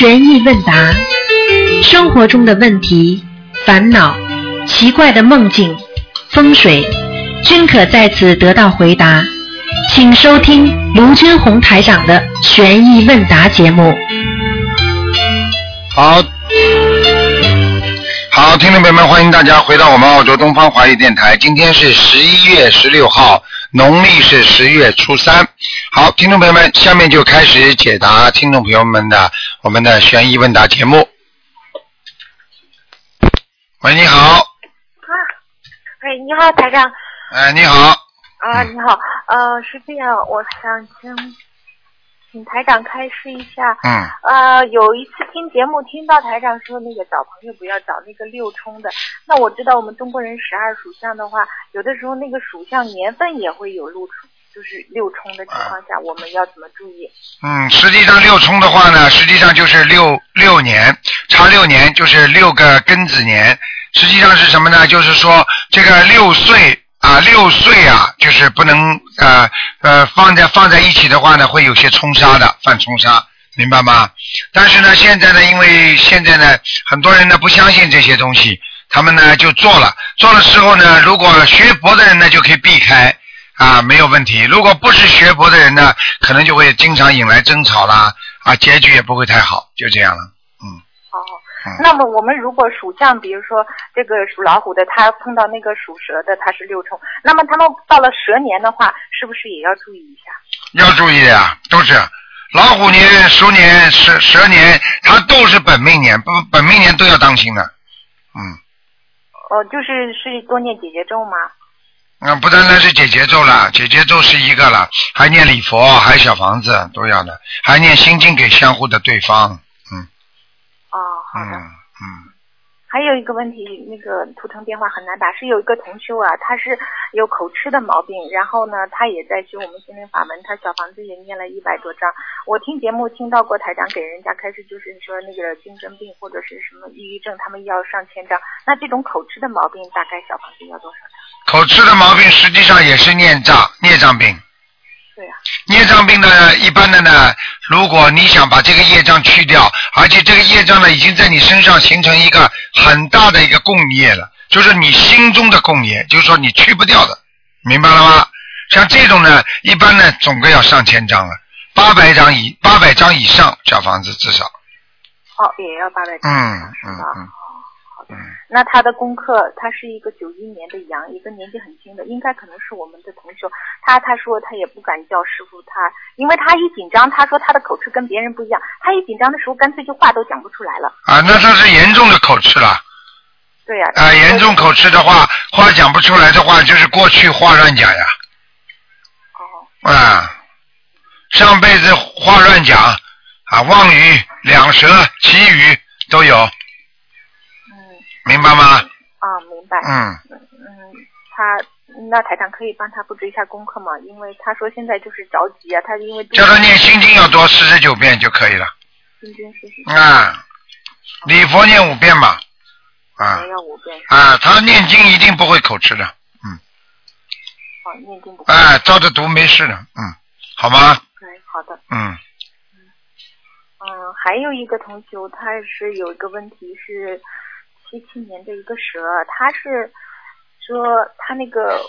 悬疑问答，生活中的问题、烦恼、奇怪的梦境、风水，均可在此得到回答。请收听卢军红台长的悬疑问答节目。好，好，听众朋友们，欢迎大家回到我们澳洲东方华语电台。今天是十一月十六号，农历是十月初三。好，听众朋友们，下面就开始解答听众朋友们的我们的悬疑问答节目。喂，你好，啊，喂，你好，台长。哎，你好，啊，你好，呃，是这样，我想请请台长开示一下。嗯，呃，有一次听节目听到台长说那个找朋友不要找那个六冲的，那我知道我们中国人十二属相的话，有的时候那个属相年份也会有六冲，就是六冲的情况下，我们要怎么注意？嗯，实际上六冲的话呢，实际上就是六六年，差六年就是六个庚子年。实际上是什么呢？就是说这个六岁啊，六岁啊，就是不能呃呃放在放在一起的话呢，会有些冲杀的，犯冲杀，明白吗？但是呢，现在呢，因为现在呢，很多人呢不相信这些东西，他们呢就做了，做了之后呢，如果学佛的人呢就可以避开。啊，没有问题。如果不是学佛的人呢，可能就会经常引来争吵啦，啊，结局也不会太好，就这样了。嗯，那么我们如果属相，比如说这个属老虎的，他碰到那个属蛇的，他是六冲，那么他们到了蛇年的话，是不是也要注意一下？要注意的呀，都是老虎年、鼠年、蛇蛇年，它都是本命年，不本命年都要当心的。嗯，哦，就是是多念姐姐咒吗？嗯不单单是姐姐咒了，姐姐咒是一个了，还念礼佛，还有小房子都要的，还念心经给相互的对方。嗯哦，好嗯的。嗯，还有一个问题，那个图腾电话很难打，是有一个同修啊，他是有口吃的毛病，然后呢，他也在修我们心灵法门，他小房子也念了一百多张。我听节目听到过台长给人家开始就是说那个精神病或者是什么抑郁症，他们要上千张。那这种口吃的毛病，大概小房子要多少张？口吃的毛病实际上也是念障，孽障病。对呀、孽障病呢，一般的呢，如果你想把这个业障去掉，而且这个业障呢已经在你身上形成一个很大的一个共业了，就是你心中的共业，就是说你去不掉的，明白了吗？像这种呢，一般呢总归要上千张了，八百张以八百张以上小房子至少，哦，也要八百张。嗯？嗯。嗯，那他的功课，他是一个九一年的羊，一个年纪很轻的，应该可能是我们的同学。他他说他也不敢叫师傅，他因为他一紧张，他说他的口吃跟别人不一样，他一紧张的时候干脆就话都讲不出来了。啊，那他是严重的口吃了。对呀、啊，严重口吃的话，话讲不出来的话，就是过去话乱讲呀。哦，啊，上辈子话乱讲啊，妄语、两舌、绮语都有，嗯明白吗？啊，明白。嗯，嗯，他那台长可以帮他布置一下功课吗？因为他说现在就是着急啊，他因为叫他念心经要多四十九遍就可以了。心经是是啊，礼佛念五遍吧。啊要五遍，啊，他念经一定不会口吃的，嗯，哦，念经不会。啊，照着读没事的，嗯，好吗？对，好的。嗯，嗯，还有一个同学，他是有一个问题是七七年的一个蛇，他是说他那个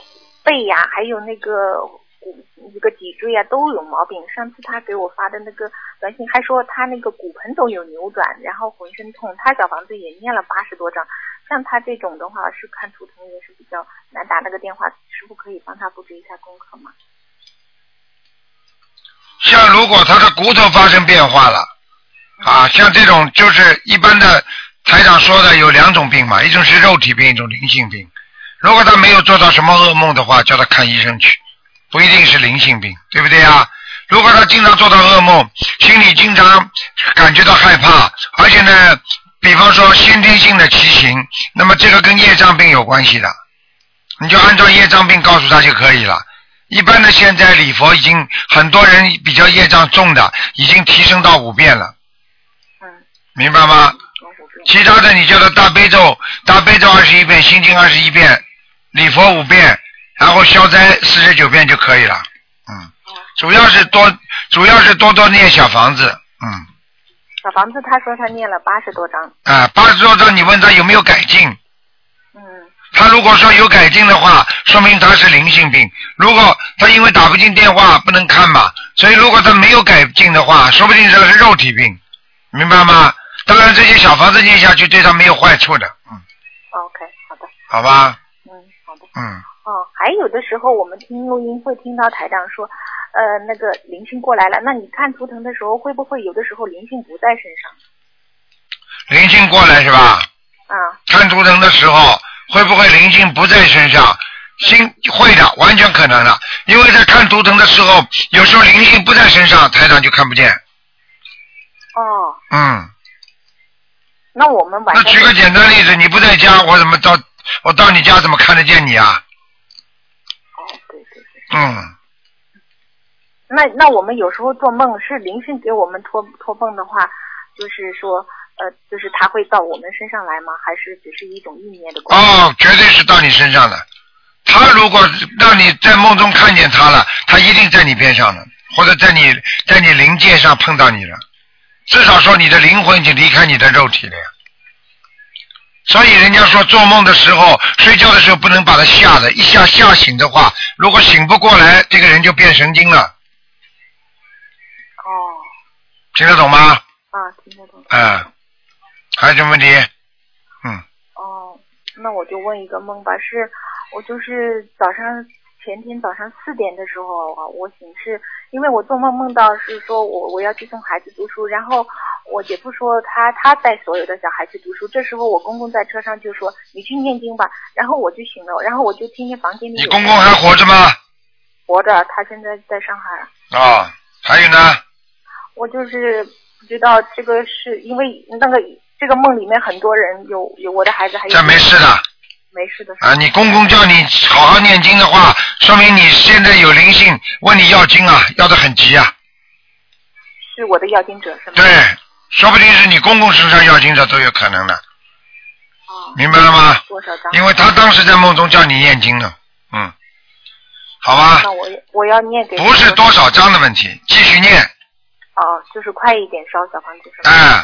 背呀，还有那个骨一个脊椎啊都有毛病。上次他给我发的那个短信还说他那个骨盆都有扭转，然后浑身痛。他小房子也念了八十多张。像他这种的话，是看图腾也是比较难打那个电话，师傅可以帮他布置一下功课吗？像如果他的骨头发生变化了，啊，像这种就是一般的台长说的有两种病嘛，一种是肉体病，一种灵性病。如果他没有做到什么噩梦的话，叫他看医生去，不一定是灵性病，对不对啊？如果他经常做到噩梦，心里经常感觉到害怕，而且呢，比方说先天性的畸形，那么这个跟业障病有关系的，你就按照业障病告诉他就可以了。一般的现在礼佛已经很多人比较业障重的，已经提升到五遍了，嗯，明白吗？其他的你叫他大悲咒，大悲咒二十一遍，心经二十一遍，礼佛五遍，然后消灾四十九遍就可以了。嗯，主要是多，主要是多多念小房子。嗯，小房子他说他念了八十多张，啊，八十多张，你问他有没有改进？嗯他如果说有改进的话，说明他是灵性病。如果他因为打不进电话不能看嘛，所以如果他没有改进的话，说不定这个是肉体病，明白吗？当然这些小房子念下去对他没有坏处的，嗯，，OK，好的，好吧，嗯，好的。嗯，哦，还有的时候我们听录音会听到台长说，呃，那个灵性过来了，那你看图腾的时候会不会有的时候灵性不在身上？灵性过来是吧？啊，看图腾的时候会不会灵性不在身上？心会的，完全可能的，因为在看图腾的时候，有时候灵性不在身上，台长就看不见。哦，嗯，那我们晚上那举个简单例子，你不在家，我怎么到我到你家怎么看得见你啊？哦，对对对，嗯，那那我们有时候做梦是灵性给我们托托梦的话，就是说，呃，就是他会到我们身上来吗？还是只是一种意念的关系？哦，绝对是到你身上的。他如果让你在梦中看见他了，他一定在你边上了，或者在你在你灵界上碰到你了。至少说你的灵魂已经离开你的肉体了呀。所以人家说做梦的时候、睡觉的时候不能把他吓的，一下吓醒的话，如果醒不过来，这个人就变神经了，哦，听得懂吗？啊，听得懂。嗯，还有什么问题？嗯，哦，那我就问一个梦吧，是我就是早上前天早上四点的时候啊，我醒是因为我做梦梦到是说我我要去送孩子读书，然后我姐夫说他他带所有的小孩去读书，这时候我公公在车上就说你去念经吧，然后我就醒了，然后我就听见房间里有你公公还活着吗？活着，他现在在上海，啊、还有呢？我就是不知道这个是因为那个这个梦里面很多人有有我的孩子还有这没事的。没事的啊，你公公叫你好好念经的话，说明你现在有灵性，问你要经啊，要的很急啊。是我的要经者是吗？对，说不定是你公公身上要经者都有可能的，哦，明白了吗？多少张？因为他当时在梦中叫你念经呢，嗯，好吧那，我我要念给不是多少张的问题，继续念，哦，就是快一点烧小房子是吗？哎，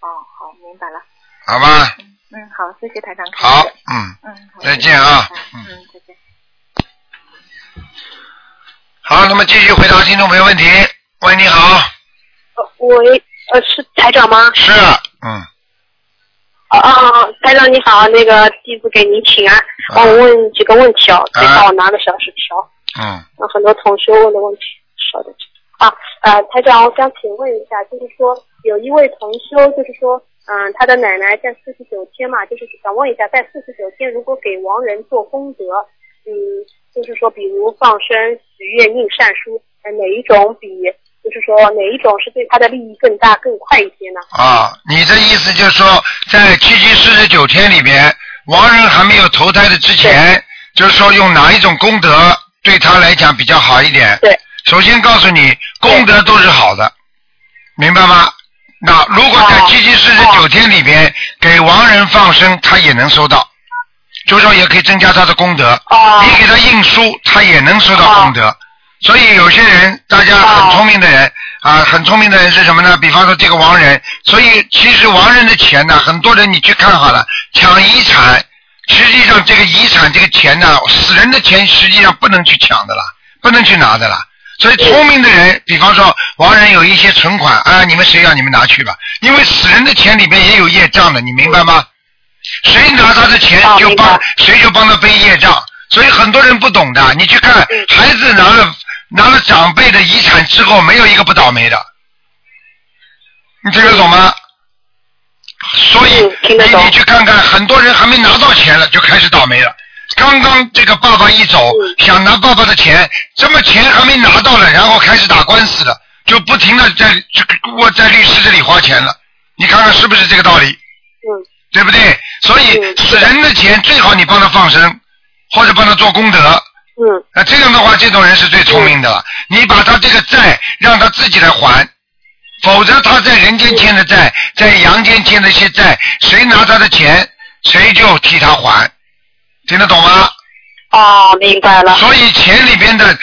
哦，好，明白了。好吧，嗯，好，谢谢台长。好，嗯，嗯，再见啊嗯嗯，再见。好，那么继续回答听众朋友问题。喂，你好，呃，喂，呃，是台长吗？是，嗯，哦哦，台长你好，那个弟子给您请安，帮我问几个问题哦，得帮我拿个小纸条，嗯，有很多同学问的问题，稍等。啊，呃，台长，我想请问一下，就是说有一位同修，就是说，嗯，他的奶奶在四十九天嘛，就是想问一下，在四十九天如果给亡人做功德，嗯，就是说，比如放生、许愿、印善书，呃，哪一种比，就是说哪一种是对他的利益更大、更快一些呢？啊，你的意思就是说，在七七四十九天里边，亡人还没有投胎的之前，就是说用哪一种功德对他来讲比较好一点？对。首先告诉你，功德都是好的，明白吗？那如果在哦七七四十九天里边给亡人放生，他也能收到，就说也可以增加他的功德。哦你给他印书，他也能收到功德。所以有些人，大家很聪明的人啊，很聪明的人是什么呢？比方说这个亡人，所以其实亡人的钱呢，很多人你去看好了，抢遗产，实际上这个遗产这个钱呢，死人的钱实际上不能去抢的啦，不能去拿的啦。所以聪明的人，比方说亡人有一些存款啊，你们谁要你们拿去吧，因为死人的钱里面也有业障的，你明白吗？谁拿他的钱就帮谁就帮他背业障，所以很多人不懂的。你去看嗯孩子拿了拿了长辈的遗产之后，没有一个不倒霉的，你听得懂吗？所以你你去看看，很多人还没拿到钱了就开始倒霉了。刚刚这个爸爸一走，嗯想拿爸爸的钱，这么钱还没拿到呢，然后开始打官司了，就不停的在这个我在律师这里花钱了。你看看是不是这个道理？嗯对不对？所以嗯死人的钱最好你帮他放生，或者帮他做功德。嗯那这样的话，这种人是最聪明的了。你把他这个债让他自己来还，否则他在人间欠的债，在阳间欠的一些债，谁拿他的钱，谁就替他还，听得懂吗？哦，明白了。所以钱里边的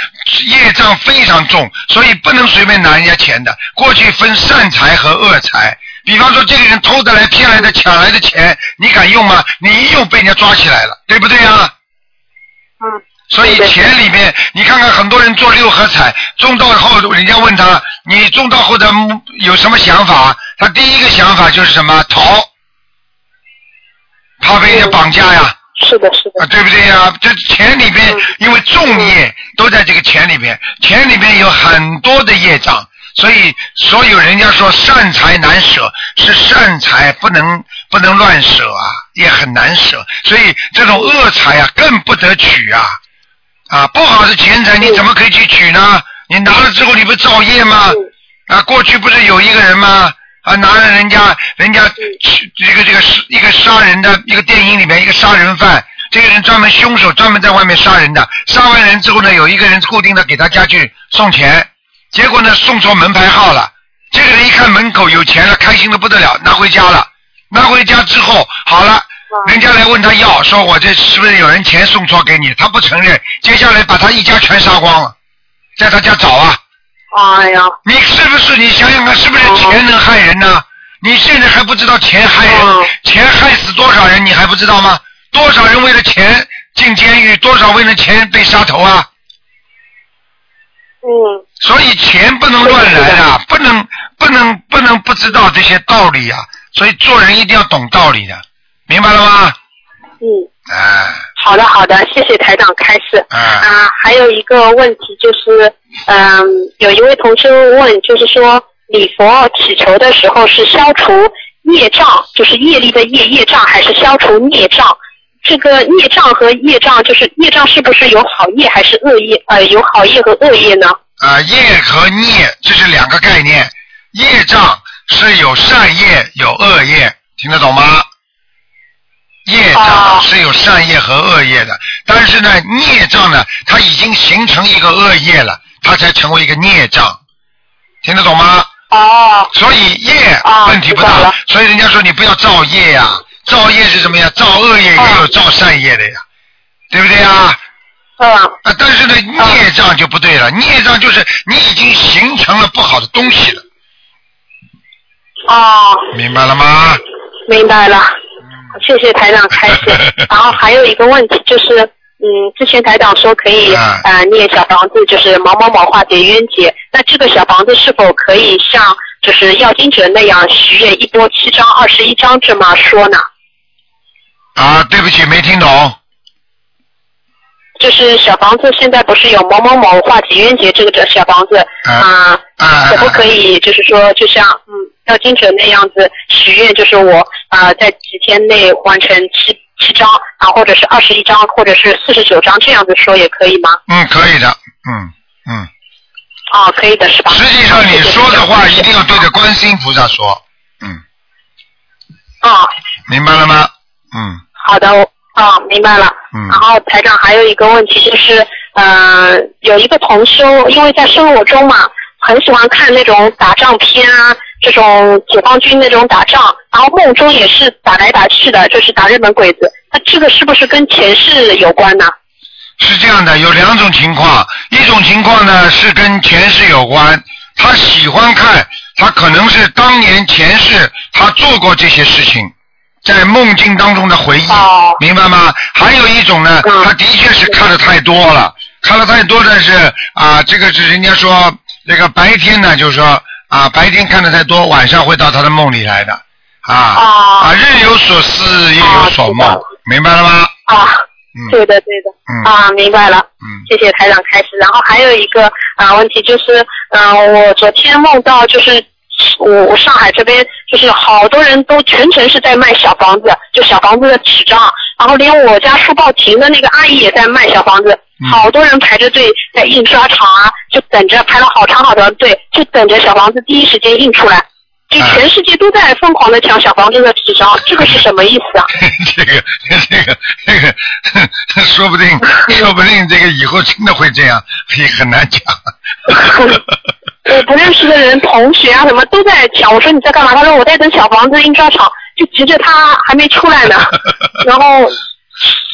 业障非常重，所以不能随便拿人家钱的。过去分善财和恶财，比方说这个人偷的来、骗来的、抢来的钱，你敢用吗？你一用被人家抓起来了，对不对啊？嗯。所以钱里面，你看看很多人做六合彩中到后，人家问他你中到后的有什么想法？他第一个想法就是什么逃，怕被人家绑架呀。是的，是的。啊，对不对呀？这钱里边，因为重业都在这个钱里边，钱里边有很多的业障，所以所有人家说善财难舍，是善财不能不能乱舍啊，也很难舍。所以这种恶财啊，更不得取啊。啊，不好的钱财你怎么可以去取呢？你拿了之后你不造业吗？啊，过去不是有一个人吗？啊，拿了人家人家这个这个是一个杀人的一个电影里面一个杀人犯，这个人专门凶手专门在外面杀人的，杀完人之后呢，有一个人固定的给他家去送钱，结果呢送错门牌号了，这个人一看门口有钱了，开心的不得了，拿回家了，拿回家之后好了。人家来问他要，说我这是不是有人钱送错给你？他不承认，接下来把他一家全杀光了，在他家找啊。哎呀！你是不是？你想想看，是不是钱能害人呢？你现在还不知道钱害人，钱害死多少人，你还不知道吗？多少人为了钱进监狱，多少为了钱被杀头啊？嗯。所以钱不能乱来啊，不能不能不能不知道这些道理啊！所以做人一定要懂道理的。明白了吗？嗯。啊。好的，好的，谢谢台长开示。啊。啊，还有一个问题就是，嗯，有一位同学问，就是说礼佛祈求的时候是消除业障，就是业力的业业障，还是消除孽障？这个孽障和业障，就是业障是不是有好业还是恶业？呃，有好业和恶业呢？啊，业和孽这是两个概念，业障是有善业有恶业，听得懂吗？业障是有善业和恶业的，但是呢，孽障呢，它已经形成一个恶业了，它才成为一个孽障，听得懂吗？哦。所以业问题不大，所以人家说你不要造业呀，造业是什么呀？造恶业也有造善业的呀，对不对呀？嗯。啊，但是呢，孽障就不对了，孽障就是你已经形成了不好的东西了。哦。明白了吗？明白了。谢谢台长开始，然后还有一个问题就是，嗯，之前台长说可以啊念小房子，就是某某某化解冤结，那这个小房子是否可以像就是要经者那样许愿一波七张、二十一张这么说呢？啊，对不起，没听懂。就是小房子现在不是有某某某化解冤结这个小房子啊，可不可以就是说就像嗯要金者那样子许愿，就是我啊在几天内完成七七张啊，或者是二十一张，或者是四十九张这样子说也可以吗？嗯，可以的，嗯嗯。哦，可以的是吧？实际上你说的话一定要对着观世音菩萨说，嗯。啊。明白了吗？嗯。好的。哦，明白了。嗯。然后台长还有一个问题就是，呃，有一个同修，因为在生活中嘛，很喜欢看那种打仗片啊，这种解放军那种打仗，然后梦中也是打来打去的，就是打日本鬼子。那这个是不是跟前世有关呢？是这样的，有两种情况，一种情况呢是跟前世有关，他喜欢看，他可能是当年前世他做过这些事情。在梦境当中的回忆，明白吗？还有一种呢，他的确是看的太多了，看的太多的是啊，这个是人家说那个白天呢，就是说啊，白天看的太多，晚上会到他的梦里来的啊啊，日有所思，夜有所梦，明白了吗？啊，对的对的，啊，明白了，嗯，谢谢台长开始。然后还有一个啊问题就是，嗯，我昨天梦到就是。我我上海这边就是好多人都全程是在卖小房子，就小房子的纸张，然后连我家书报亭的那个阿姨也在卖小房子，好多人排着队在印刷厂啊，就等着排了好长好长的队，就等着小房子第一时间印出来，就全世界都在疯狂的抢小房子的纸张，这个是什么意思啊？这个这个这个，说不定说不定这个以后真的会这样，也很难讲。我不认识的人，同学啊什么都在抢。我说你在干嘛？他说我在等小房子印刷厂，就急着他还没出来呢。然后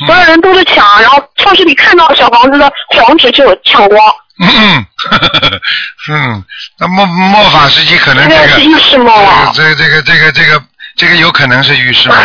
所有人都在抢，然后超市里看到小房子的黄纸就抢光。嗯，嗯，那末末法时期可能这个这个是预示梦啊这个这个这个这个这个有可能是预示梦。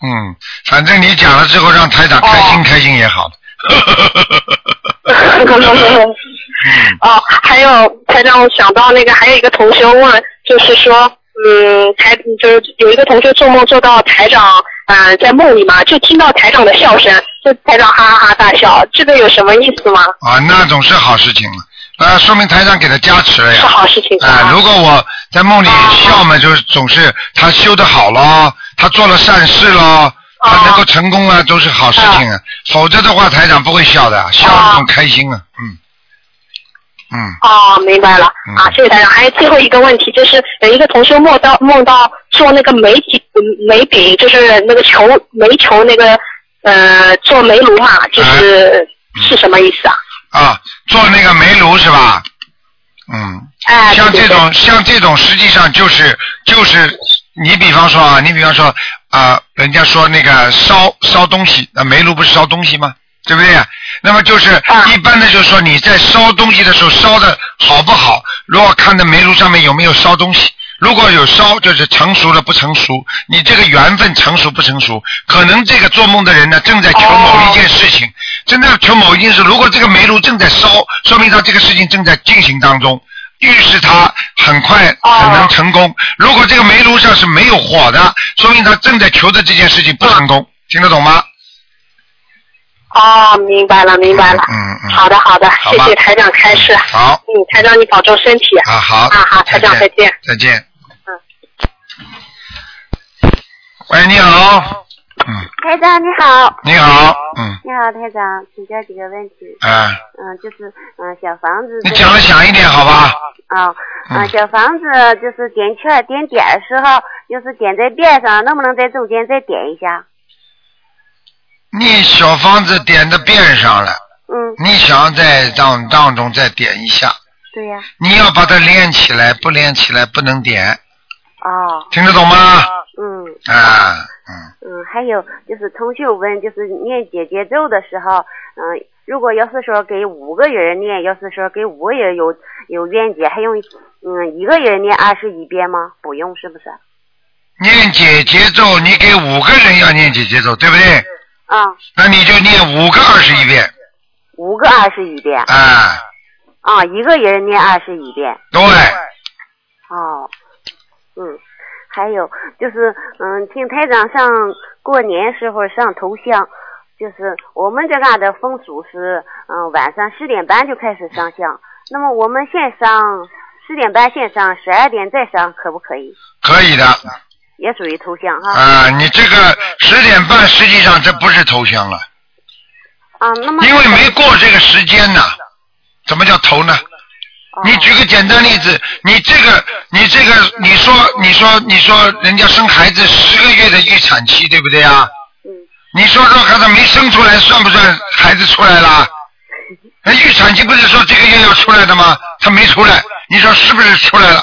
嗯，反正你讲了之后，让台长开心哦开心也好。哦，还有台长，我想到那个还有一个同学问，就是说，嗯，台就是有一个同学做梦做到台长，嗯、在梦里嘛，就听到台长的笑声，就台长哈哈哈大笑，这个有什么意思吗？啊，那种是好事情了，啊，说明台长给他加持了呀。是好事情啊、如果我在梦里笑嘛，就是总是他修的好咯，他做了善事咯，他能够成功啊，都是好事情啊。否则的话，台长不会笑的，笑得更开心啊。嗯，嗯，哦，明白了啊，谢谢台长。还有最后一个问题，就是有一个同学梦到梦到做那个煤饼，煤饼就是那个球煤球那个呃做煤炉嘛，就是、是什么意思啊？啊，做那个煤炉是吧？嗯，哎，像这种像这种，实际上就是就是你比方说啊，你比方说啊、人家说那个烧烧东西，那煤炉不是烧东西吗？对不对呀？那么就是啊一般的，就是说你在烧东西的时候烧的好不好，如果看的煤炉上面有没有烧东西，如果有烧，就是成熟了不成熟，你这个缘分成熟不成熟，可能这个做梦的人呢正在求某一件事情，正在求某一件事，如果这个煤炉正在烧，说明他这个事情正在进行当中。预示他很快可能成功。如果这个煤炉上是没有火的，说明他正在求的这件事情不成功。听得懂吗？哦，明白了，明白了。嗯嗯。好的，好的，好谢谢台长开示。好。嗯，台长你保重身体。啊，好。啊好，台长再见。再见。嗯。喂，你好。嗯，台长你好，你好。嗯，你好台长，请教几个问题。嗯，嗯，就是嗯小房子。你讲的响一点好吧？啊，嗯嗯，小房子就是点圈点点的时候，就是点在边上，能不能在中间再点一下？你小房子点的边上了，嗯，你想在当当中再点一下，对呀、你要把它连起来，不连起来不能点，哦，听得懂吗？嗯啊，嗯，嗯，还有就是同学问，就是念姐姐咒的时候，嗯，如果要是说给五个人念，要是说给五个人有有愿解，还用嗯一个人念二十一遍吗？不用是不是？念姐姐咒，你给五个人要念姐姐咒，对不对？啊，那你就念五个二十一遍，五个二十一遍。啊，啊，一个人念二十一遍。对，哦，嗯，还有就是，嗯，听台长上过年时候上头香，就是我们这嘎的风俗是，嗯，晚上十点半就开始上香。那么我们先上十点半先上，十二点再上，可不可以？可以的。也属于头香哈。啊，你这个十点半实际上这不是头香了，啊，那么因为没过这个时间呢，怎么叫头呢？哦你举个简单例子，你这个，你这个，你说，你说，你说，人家生孩子十个月的预产期，对不对啊？嗯。你说说孩子没生出来，算不算孩子出来了？那预产期不是说这个月要出来的吗？他没出来，你说是不是出来了？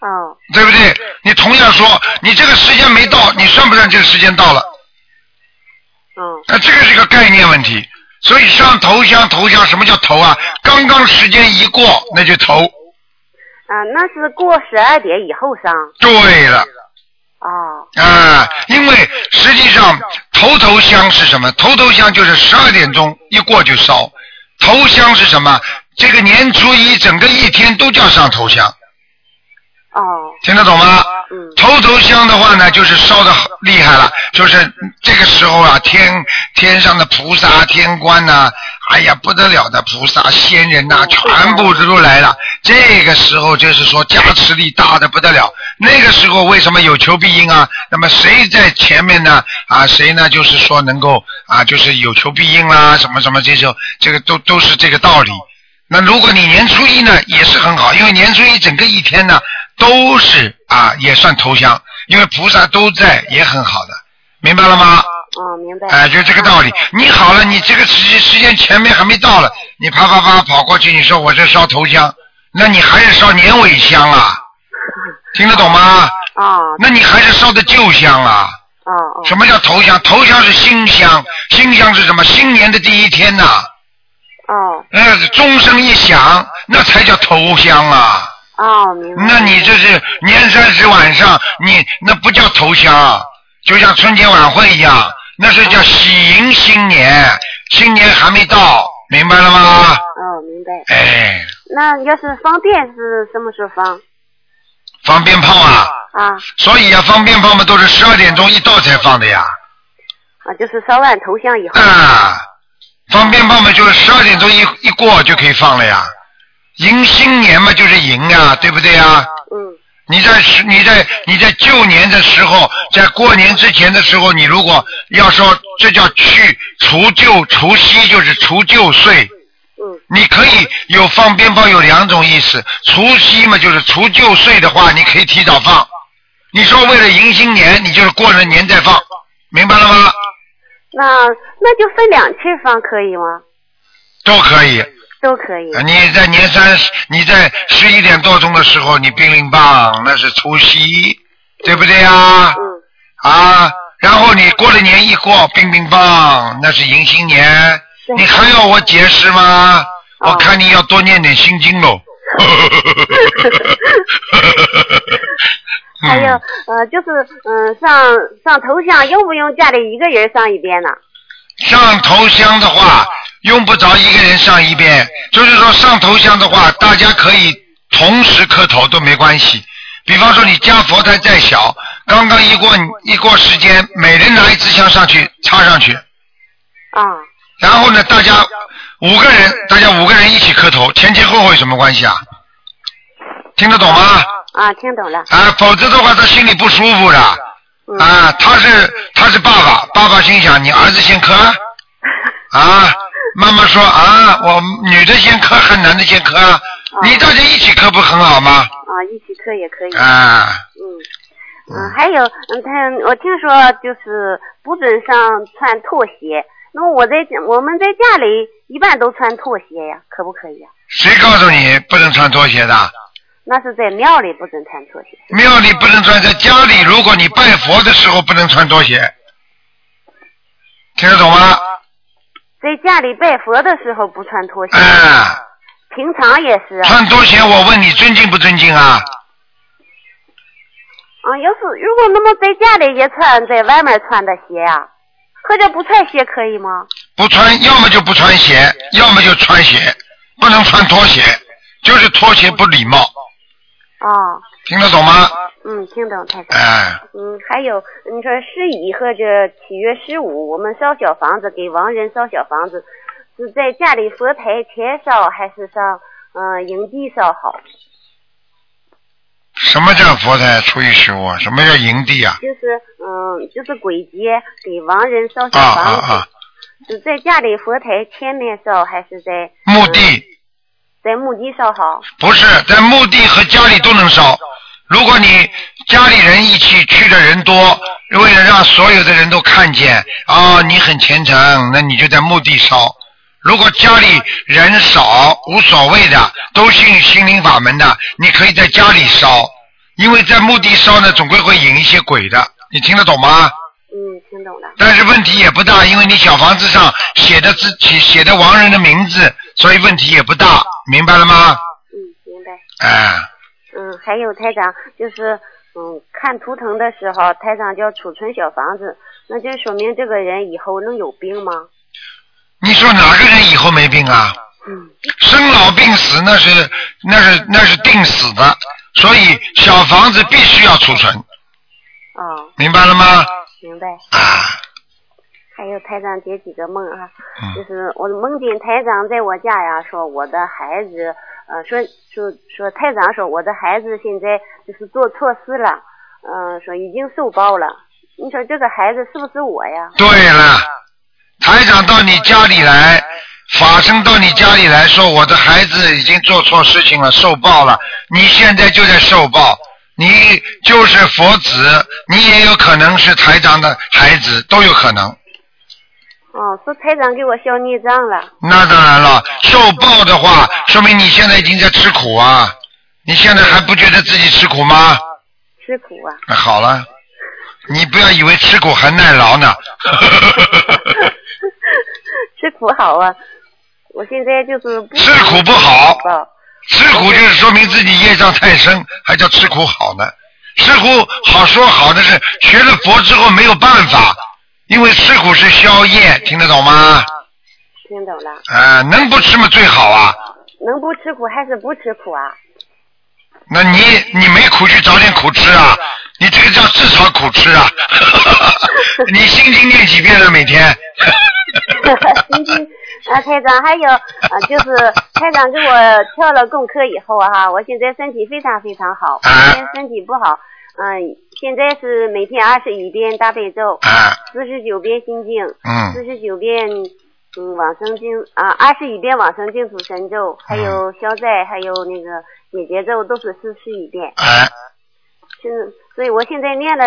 哦，对不对？你同样说，你这个时间没到，你算不算这个时间到了？嗯那这个是个概念问题。所以上头香，头香什么叫头啊？刚刚时间一过，那就头。啊，那是过十二点以后上。对了。哦。啊，因为实际上头头香是什么？头头香就是十二点钟一过就烧。头香是什么？这个年初一整个一天都叫上头香。哦。听得懂吗？嗯。头头香的话呢，就是烧的厉害了，就是这个时候啊，天天上的菩萨、天官呐、哎呀不得了的菩萨、仙人呐、全部都来了。这个时候就是说加持力大的不得了。那个时候为什么有求必应啊？那么谁在前面呢？啊，谁呢？就是说能够啊，就是有求必应啦，什么什么这种，这个都都是这个道理。那如果你年初一呢，也是很好，因为年初一整个一天呢都是啊，也算头香，因为菩萨都在，也很好的，明白了吗？哦，明白。哎，就这个道理。你好了，你这个时时间前面还没到了，你啪啪啪跑过去，你说我这烧头香，那你还是烧年尾香啊？听得懂吗？哦。那你还是烧的旧香啊？哦哦。什么叫头香？头香是新香，新香是什么？新年的第一天呐、哦呃，钟声一响，那才叫头香啊。哦，明白。那你这是年三十晚上，你那不叫头香，就像春节晚会一样，那是叫喜迎新年，新年还没到，明白了吗？哦，明白。哎，那要是放电是什么时候放？放鞭炮啊，啊所以啊，放鞭炮嘛都是十二点钟一到才放的呀。啊，就是烧完头香以后。啊，放鞭炮嘛就是十二点钟一一过就可以放了呀。迎新年嘛就是迎啊，对不对呀？嗯你在时你在你在旧年的时候，在过年之前的时候，你如果要说这叫去除旧，除夕就是除旧岁。嗯你可以有放鞭炮有两种意思，除夕嘛就是除旧岁的话，你可以提早放。你说为了迎新年，你就是过了年再放，明白了吗？那那就分两期放可以吗？都可以。都可以。你在年三十，你在十一点多钟的时候，你乒铃棒，那是除夕，对不对呀？嗯啊，然后你过了年一过，冰冰棒，那是迎新年。对你还要我解释吗？哦我看你要多念点心经喽。还有嗯呃，就是嗯、上上头像用不用家里一个人上一遍呢？上头香的话，用不着一个人上一遍，就是说上头香的话，大家可以同时磕头都没关系。比方说你家佛台再小，刚刚一过一过时间，每人拿一支香上去插上去，啊然后呢，大家五个人，大家五个人一起磕头，前前后后有什么关系啊？听得懂吗？啊，听懂了。啊，否则的话他心里不舒服的。嗯啊，他是他是爸爸，爸爸心想你儿子先磕，啊，妈妈说啊，我女的先磕还男的先磕啊，你大家一起磕不很好吗？啊，一起磕也可以。啊，嗯嗯，还有嗯，他我听说就是不准上穿拖鞋。那么我在我们在家里一般都穿拖鞋呀，可不可以呀？谁告诉你不能穿拖鞋的？那是在庙里不准穿拖鞋。庙里不能穿，在家里如果你拜佛的时候不能穿拖鞋，听得懂吗？在家里拜佛的时候不穿拖鞋，啊，平常也是啊。穿拖鞋，我问你尊敬不尊敬啊？啊，要是如果那么在家里也穿在外面穿的鞋啊，或者不穿鞋可以吗？不穿，要么就不穿鞋，要么就穿鞋，不能穿拖鞋，就是拖鞋不礼貌，哦，听得懂吗？嗯，听懂太太。哎，嗯，还有你说十一或者七月十五，我们烧小房子给亡人烧小房子，是在家里佛台前烧还是上嗯、呃营地烧好？什么叫佛台初一十五啊？什么叫营地啊？就是嗯，就是鬼节给亡人烧小啊房子，啊啊！是在家里佛台前面烧还是在墓地在墓地烧好？不是在墓地和家里都能烧。如果你家里人一起去的人多，为了让所有的人都看见，哦，你很虔诚，那你就在墓地烧。如果家里人少，无所谓的，都信心灵法门的，你可以在家里烧，因为在墓地烧呢，总归会引一些鬼的。你听得懂吗？嗯，听懂了。但是问题也不大，因为你小房子上写的自己写的亡人的名字，所以问题也不大，明白了吗？嗯，明白。哎，嗯，还有台长，就是嗯，看图腾的时候，台长叫储存小房子，那就说明这个人以后能有病吗？你说哪个人以后没病啊？嗯，生老病死那是那是那是定死的，所以小房子必须要储存，哦，明白了吗？明白。啊，还有台长解几个梦啊，嗯就是我梦见台长在我家呀，说我的孩子，呃，说说说台长说我的孩子现在就是做错事了，嗯、说已经受报了。你说这个孩子是不是我呀？对了，台长到你家里来，法生到你家里来说，我的孩子已经做错事情了，受报了，你现在就在受报。你就是佛子，你也有可能是台长的孩子，都有可能。哦，是台长给我消孽障了。那当然了，受报的话，说明你现在已经在吃苦啊！你现在还不觉得自己吃苦吗？吃苦啊！那好了，你不要以为吃苦还耐劳呢。吃苦好啊！我现在就是不吃苦不好吧吃苦就是说明自己业障太深，还叫吃苦好呢。吃苦好说好的是学了佛之后没有办法，因为吃苦是消业，听得懂吗？听懂了，啊、能不吃嘛最好啊。能不吃苦还是不吃苦啊？那你你没苦去找点苦吃啊？你这个叫自找苦吃啊！你心经念几遍了每天？心经啊，台长还有啊，就是台长给我跳了功课以后啊哈，我现在身体非常非常好，以啊前身体不好，嗯、现在是每天二十一遍大悲咒，啊，四十九遍心经，嗯四十九遍嗯往生经啊，二十一遍往生净土神咒，还有消灾，还有那个解结咒，都是四十一遍。哎，现在，所以我现在念了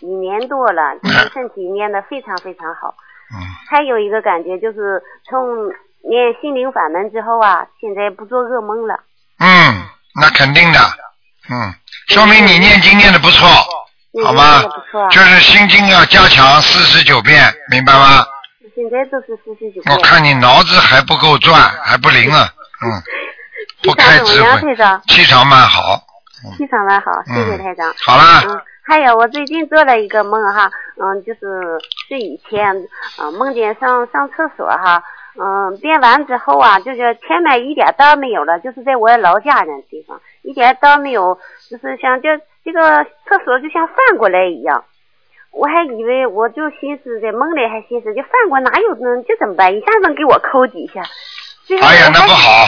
一年多了，就是身体练得非常非常好。嗯，还有一个感觉就是从念心灵法门之后啊，现在不做噩梦了。嗯，那肯定的，嗯，说明你念经念的不错，好吗？就是心经要加强四十九遍，明白吗？现在都是四十九遍。我看你脑子还不够转，还不灵啊，嗯，不开智慧？气场蛮好，气场蛮好，谢谢嗯台长。好啦，嗯，还有我最近做了一个梦哈，嗯，就是是以前嗯梦见上上厕所哈，嗯，便完之后啊，就是前面一点道没有了，就是在我老家那地方一点道没有，就是像这这个厕所就像翻过来一样。我还以为我就寻思在梦里还寻思，就翻过哪有呢？这怎么办？一下能给我抠几下？最后那不好，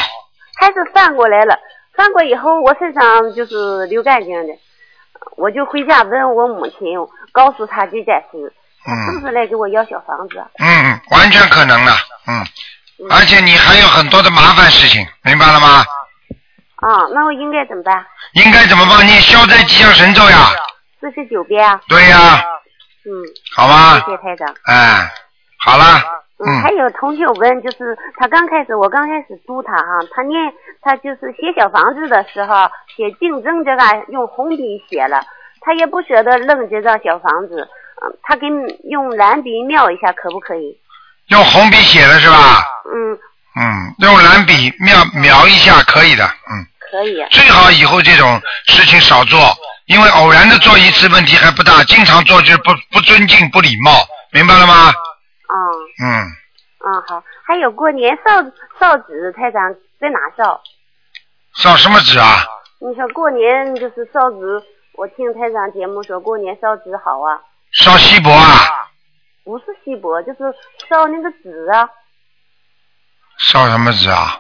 还是翻过来了。翻过以后，我身上就是流干净的，我就回家问我母亲，告诉她这件事，是嗯不是来给我要小房子啊？嗯，完全可能的，嗯，而且你还有很多的麻烦事情，明白了吗？啊，那我应该怎么办？应该怎么帮你消灾吉祥神咒呀？四十九遍啊？对呀，嗯，好吧谢？谢台长。哎，好了，嗯，还嗯，有同学问，就是他刚开始，我刚开始督他哈，他念他就是写小房子的时候，写竞争这个用红笔写了，他也不舍得扔这张小房子，嗯，他给用蓝笔描一下可不可以？用红笔写的是吧？嗯，嗯，用蓝笔描描一下可以的，嗯，可以。最好以后这种事情少做，因为偶然的做一次问题还不大，经常做就是不不尊敬、不礼貌，明白了吗？啊、嗯，嗯，好。还有过年烧烧纸，台长在哪烧？烧什么纸啊？你说过年就是烧纸，我听台长节目说过年烧纸好啊，烧锡箔啊？不是锡箔，就是烧那个纸啊。烧什么纸啊？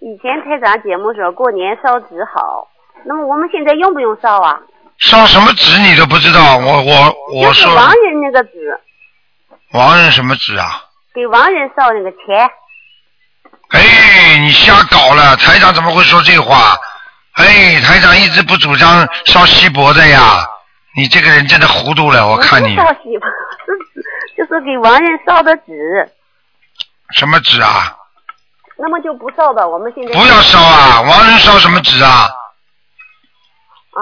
以前台长节目说过年烧纸好，那么我们现在用不用烧啊？烧什么纸你都不知道？我我我就是说亡人那个纸，亡人什么纸啊？给亡人烧那个钱。哎，你瞎搞了！台长怎么会说这话？哎，台长一直不主张烧锡箔的呀。你这个人真的糊涂了，我看你不烧锡箔，是，就是给亡人烧的纸，什么纸啊？那么就不烧吧。我们现在不要烧啊！亡人烧什么纸啊？啊，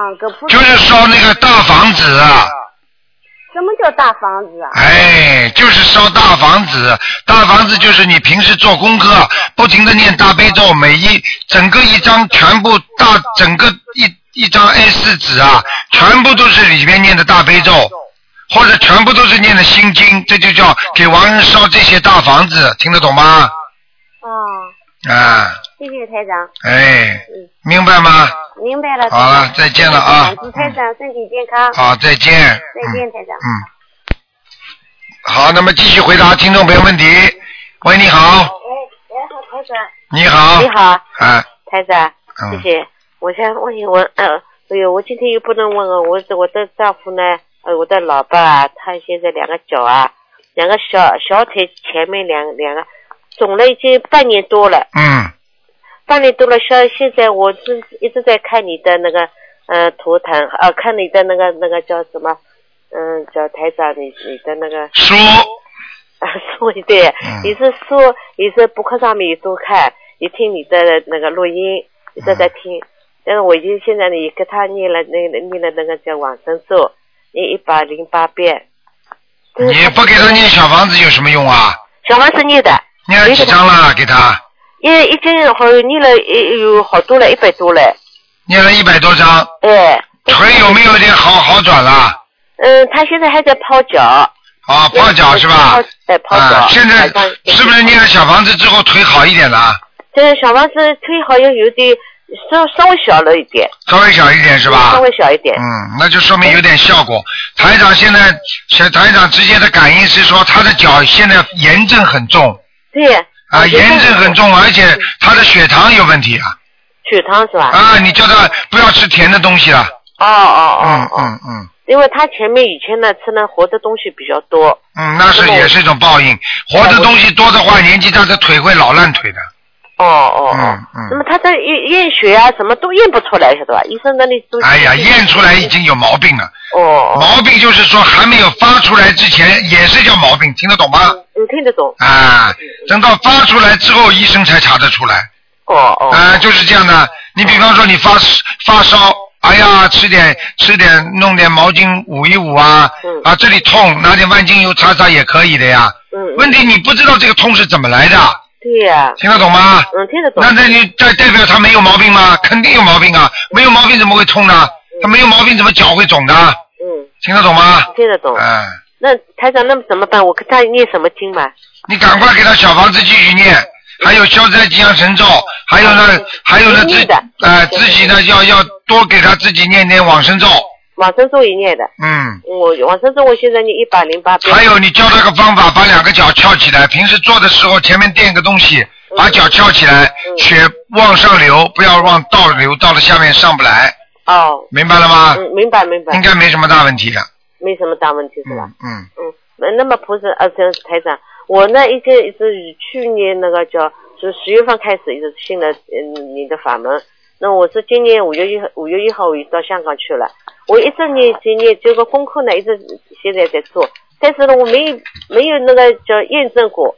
就是烧那个大房子啊！什么叫大房子啊？哎，就是烧大房子。大房子就是你平时做功课，不停的念大悲咒，每一整个一张全部大整个一一张 A 四纸啊，全部都是里面念的大悲咒，或者全部都是念的心经，这就叫给亡人烧这些大房子，听得懂吗？嗯，啊，谢谢台长，哎，嗯，明白吗？明白了。好了再见了啊祝台长身体健康。好，再见。再见，台长。嗯。嗯。好，那么继续回答听众朋友问题。喂，你好，哎，哎，好，台长。你好。你。好，哎，台长，嗯谢谢。我想问一问，呃，哎呦，我今天又不能问了，我我的丈夫呢，呃，我的老爸啊，他现在两个脚啊，两个小小腿前面两两个肿了已经半年多了，嗯，半年多了，现现在我是一直在看你的那个呃图腾，呃，看你的那个那个叫什么，嗯、叫台长，你你的那个书，啊，书对，嗯你是书你是博客上面也都看，也听你的那个录音，一直在听。但是我已经现在呢也给他念了那个念了那个叫往生咒，念一百零八遍。你不给他念小房子有什么用啊？小房子念的，念了几张了？给他也已经好念了有有好多了，一百多了。念了一百多张，哎，腿有没有点好好转了？嗯，他现在还在泡脚。啊，泡脚是吧泡？哎，泡脚。啊，现在是不是念了小房子之后腿好一点了？这个小房子腿好像有点稍稍微小了一点，稍微小一点是吧？稍微小一点。嗯，那就说明有点效果。台长现在，小台长直接的感应是说，他的脚现在炎症很重对。啊，炎症很重，而且他的血糖有问题啊血糖是吧？啊！你叫他不要吃甜的东西了。哦哦哦哦哦。嗯嗯因为他前面以前呢吃呢活的东西比较多。嗯，那是也是一种报应。活的东西多的话，年纪大的腿会老烂腿的。哦哦哦。嗯嗯那么他在验验血啊，什么都验不出来，晓得吧？医生那里都。哎呀，验出来已经有毛病了。哦。毛病就是说还没有发出来之前也是叫毛病，听得懂吗？你听得懂？啊，等到发出来之后，医生才查得出来。哦哦。啊，就是这样的。你比方说你发发烧，哎呀，吃点吃点，弄点毛巾捂一捂啊，嗯啊，这里痛，拿点万金油擦擦也可以的呀。嗯。问题你不知道这个痛是怎么来的，对呀。听得懂吗？嗯，听得懂。那这你代代表他没有毛病吗？肯定有毛病啊，没有毛病怎么会痛呢？他没有毛病怎么脚会肿呢？嗯。听得懂吗？听得懂。哎，那台长，那么怎么办？我给他念什么经嘛？你赶快给他小房子继续念，还有消灾吉祥神咒，还有呢，还有呢自念的呃自己呢要要多给他自己念念往生咒，往生咒一念的。嗯，我往生咒我现在念一百零八遍。还有你教他个方法，把两个脚翘起来，平时做的时候前面垫一个东西，把脚翘起来，血往上流，不要往倒流，到了下面上不来，哦。明白了吗？嗯，明白明白。应该没什么大问题的，没什么大问题是吧？嗯，嗯，那那么菩萨呃，这台长，我呢一直一直去年那个叫，就十月份开始一直信了嗯你的法门。那我是今年五月一号五月一号我就到香港去了，我一直念今年这个功课呢一直现在在做，但是呢我没有没有那个叫验证过，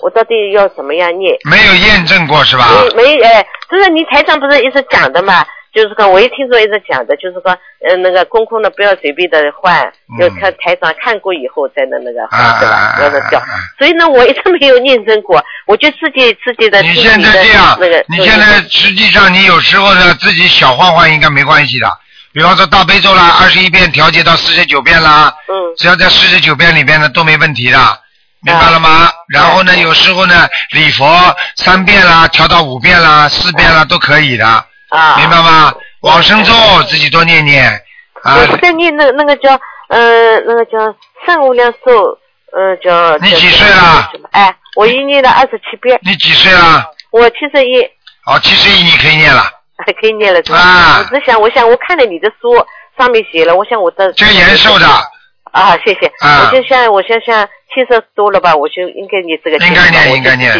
我到底要怎么样念？没有验证过是吧？没没哎，就是你台上不是一直讲的嘛？就是说，我一听说一直讲的，就是说，呃，那个功课呢不要随便的换，嗯要看台长看过以后再那那个啊换，对吧？啊要那叫。所以呢，我一直没有验证过，我就自己自己的。你现在这样那个，，你现在实际上你有时候呢自己小换换应该没关系的，比方说大悲咒啦，二十一遍调节到四十九遍啦，嗯只要在四十九遍里边呢都没问题的，明白了吗？啊然后呢，有时候呢礼佛三遍啦，调到五遍啦、四遍啦都可以的，啊，明白吗？往生咒自己多念念啊我。在念那个那个叫呃那个叫圣无量寿，呃叫。你几岁啦？哎，我一念了二十七遍，你几岁啦？我七十一。好，七十一你可以念了，还可以念了？啊我只想，我想我看了你的书，上面写了，我想我的这个延寿的。啊，谢谢。啊我就像我想想七十多了吧，我就应该念这个。应该念，应该念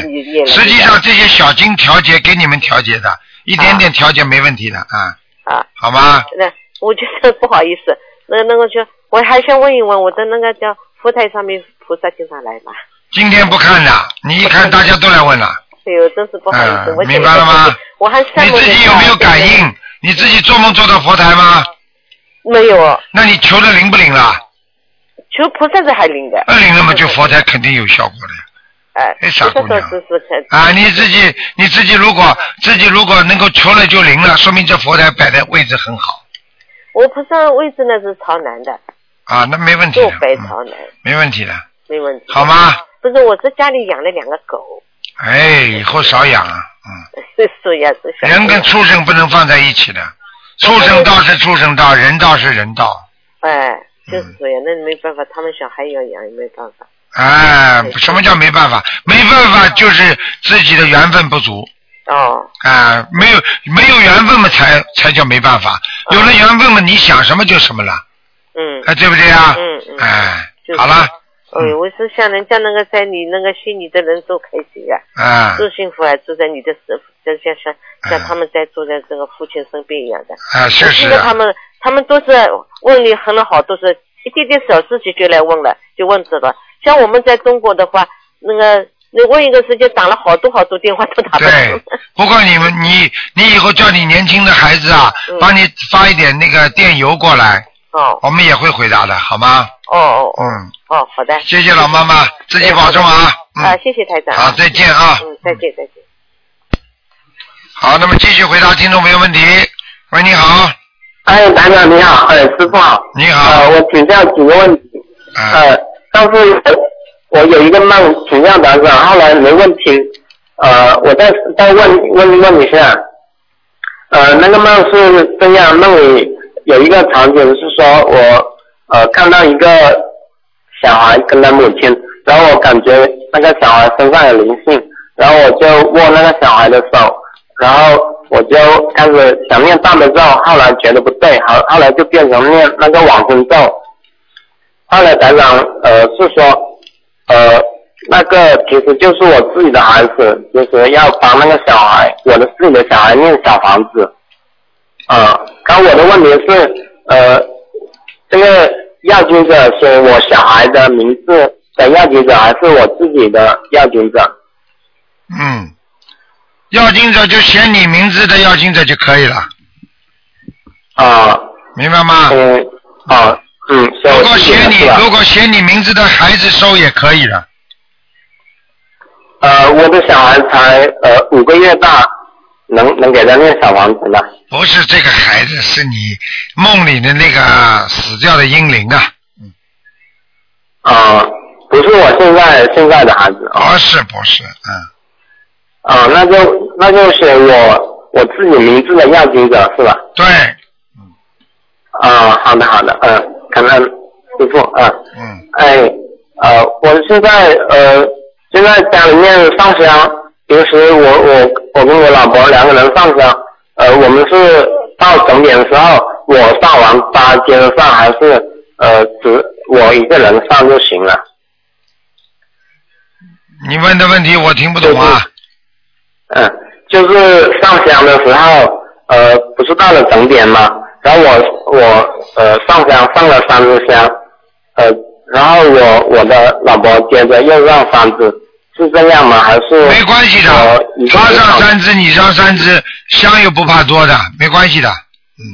实际上这些小经调节给你们调节的，一点点调节没问题的啊，啊，好吗？那我就是不好意思，那那个就我还想问一问，我的那个叫佛台上面菩萨经常来吗？今天不看了，你一看大家都来问了，哎呦，真是不好意思，嗯我明白了吗？我还三你自己有没有感应？你自己做梦做到佛台吗？没有，那你求的灵不灵了？求菩萨是还灵的。那灵了嘛，就佛台肯定有效果的。哎，哎傻姑娘是是是啊，你自己你自己如果自己如果能够求了就灵了，说明这佛台摆的位置很好我菩萨位置呢是朝南的，啊，那没问题坐北朝南，没问题的，没问题。好吗？不是，我在家里养了两个狗，哎，以后少养啊，嗯。是呀，是小人跟畜生不能放在一起的，畜生道是畜生道，人道是人道。哎，嗯就是这样，那没办法，他们小孩要养也没办法。哎，什么叫没办法？没办法就是自己的缘分不足。哦，啊，没有没有缘分嘛，才才叫没办法。有了缘分嘛，你想什么就什么了，嗯，哎，对不对啊？嗯嗯哎就，是好了，哎呦，我是像人家那个在你那个心里的人都开心呀，啊多幸福啊，住在你的身，就像像像嗯他们在住在这个父亲身边一样的。啊，是我是他们，他们都是问你很多好，都是一点点小事情就来问了，就问这个。像我们在中国的话，那个你问一个事情，打了好多好多电话都打不对通。。不过你们你你以后叫你年轻的孩子啊，嗯帮你发一点那个电邮过来，哦我们也会回答的，好吗？哦哦哦嗯，哦，好的。谢谢老妈妈，自己保重啊。啊，嗯，谢谢台长。好，再见啊。嗯，再见再见。好，那么继续回答听众朋友问题。喂，你好，哎，台长你好，哎，师傅好，你好，呃，我请教几个问题，啊，呃，上次呃我有一个梦请教台长，后来没问题，呃，我再再问问问一下，呃，那个梦是这样，梦里有一个场景是说我呃看到一个小孩跟他母亲，然后我感觉那个小孩身上有灵性，然后我就握那个小孩的手，然后我就开始想念大悲咒，后来觉得不对，后后来就变成念那个往生咒。后来台长呃是说呃那个其实就是我自己的孩子，就是要帮那个小孩，我的自己的小孩念小房子。啊、刚我的问题是呃这个要经者是我小孩的名字的要经者，还是我自己的要经者？嗯，要经者就写你名字的要经者就可以了，啊、明白吗？嗯，啊，嗯，如果写你？如果写你名字的孩子收也可以的，呃，我的小孩才呃五个月大，能能给他念小房子吗？不是这个孩子，是你梦里的那个死掉的婴灵啊。啊、不是我现在现在的孩子啊。不是不是，嗯，啊，那就那就写我我自己名字的要经者是吧？对，嗯啊，好的好的，嗯，感恩师傅，嗯，嗯，哎，呃，我现在呃现在家里面上香，平时我我我跟我老婆两个人上香，呃，我们是到整点的时候我上完八接着上，还是呃只我一个人上就行了？你问的问题我听不懂啊。嗯，就是上香的时候，呃，不是到了整点嘛，然后我我呃上香上了三支香，呃，然后我我的老婆接着又上三支，是这样吗？还是没关系呃的，他上上三只，你上三只，香又不怕多的，没关系的。嗯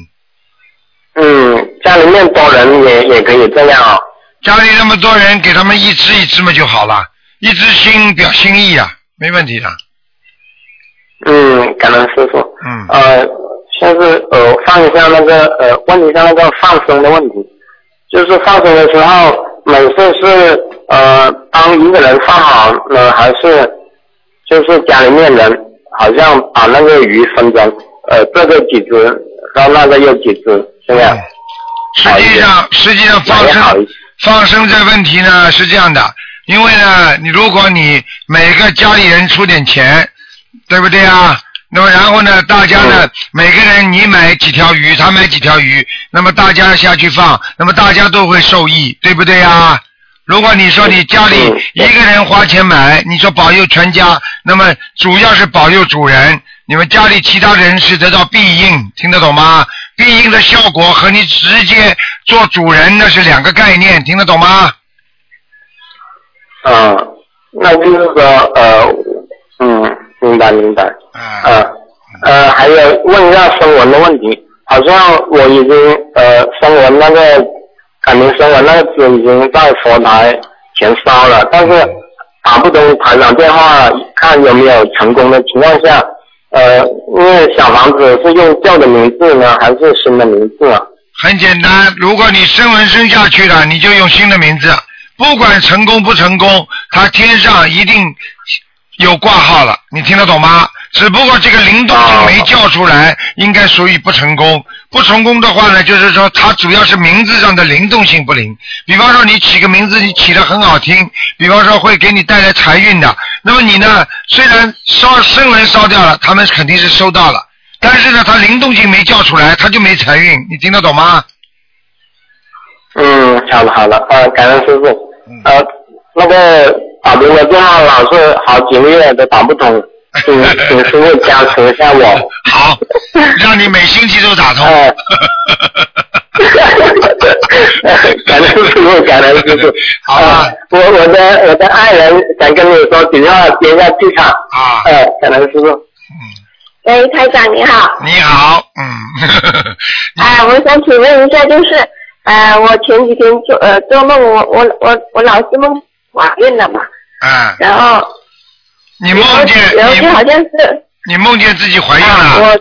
嗯，家里面多人也也可以这样哦。家里那么多人，给他们一只一只嘛就好了，一只心表心意啊，没问题的。嗯，感恩师傅。嗯，呃，像是呃放一下那个呃问一下那个放生的问题，就是放生的时候，每次是呃当一个人放好呢，还是就是家里面人好像把那个鱼分成呃这个几只，然后那个又几只这样。实际上实际上放生放生这问题呢是这样的，因为呢，你如果你每个家里人出点钱，对不对啊？那么然后呢，大家呢，每个人你买几条鱼，他买几条鱼，那么大家下去放，那么大家都会受益，对不对啊？如果你说你家里嗯一个人花钱买，你说保佑全家，那么主要是保佑主人，你们家里其他人是得到庇应，听得懂吗？庇应的效果和你直接做主人那是两个概念，听得懂吗？嗯，那就是说呃嗯明白明白。啊、呃呃，还有问一下声纹的问题，好像我已经呃声纹那个改名声纹那个纸已经在佛台前烧了，但是打不通台长电话，看有没有成功的情况下，呃，因为小房子是用旧的名字呢，还是新的名字啊？很简单，如果你生纹生下去了，你就用新的名字，不管成功不成功，它天上一定有挂号了，你听得懂吗？只不过这个灵动没叫出来，应该属于不成功。不成功的话呢，就是说它主要是名字上的灵动性不灵。比方说你起个名字，你起的很好听，比方说会给你带来财运的。那么你呢，虽然烧生人烧掉了，他们肯定是收到了，但是呢，它灵动性没叫出来，它就没财运。你听得懂吗？嗯，好了好了，呃，感恩师傅，呃，那个打通的电话老是好几个月都打不通，请请师傅加持一下我。好，让你每星期都打通。哎感恩师傅，感恩师傅。好吧啊我我的我的爱人想跟你说几句话，接一下气场。啊，哎，感恩师傅。喂，台长你好，你好，嗯，哎，我想请问一下，就是呃，我前几天做呃做梦，我我我我老是梦怀孕了嘛，啊，然后你梦见然后就好像是你梦见自己怀孕啊，了，我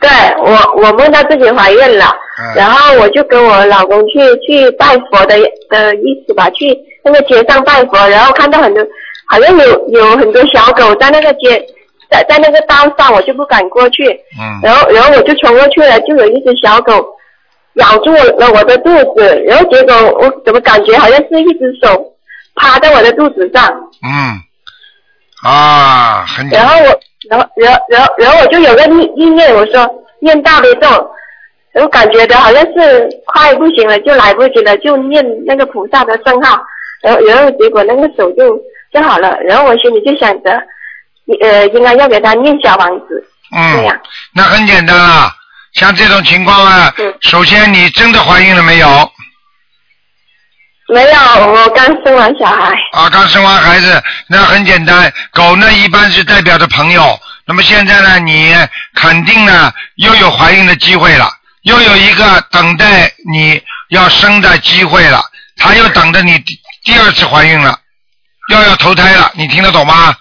对我我梦到自己怀孕了，嗯。然后我就跟我老公去去拜佛的的意思吧，去那个街上拜佛，然后看到很多好像有有很多小狗在那个街在在那个道上，我就不敢过去，嗯。然后然后我就冲过去了，就有一只小狗咬住了我的肚子，然后结果我怎么感觉好像是一只手趴在我的肚子上，嗯，啊，很然后我，然后，然后，然后，然后我就有个意意念，我说念大悲咒，然后感觉的好像是快不行了，就来不及了，就念那个菩萨的圣号，然后，然后结果那个手就就好了，然后我心里就想着，呃，应该要给他念小王子，这嗯样，，那很简单啊。像这种情况啊，嗯首先你真的怀孕了没有？没有，我刚生完小孩，啊，刚生完孩子，那很简单。狗呢，一般是代表着朋友。那么现在呢，你肯定呢又有怀孕的机会了，又有一个等待你要生的机会了，它又等着你第第二次怀孕了，又要投胎了，你听得懂吗？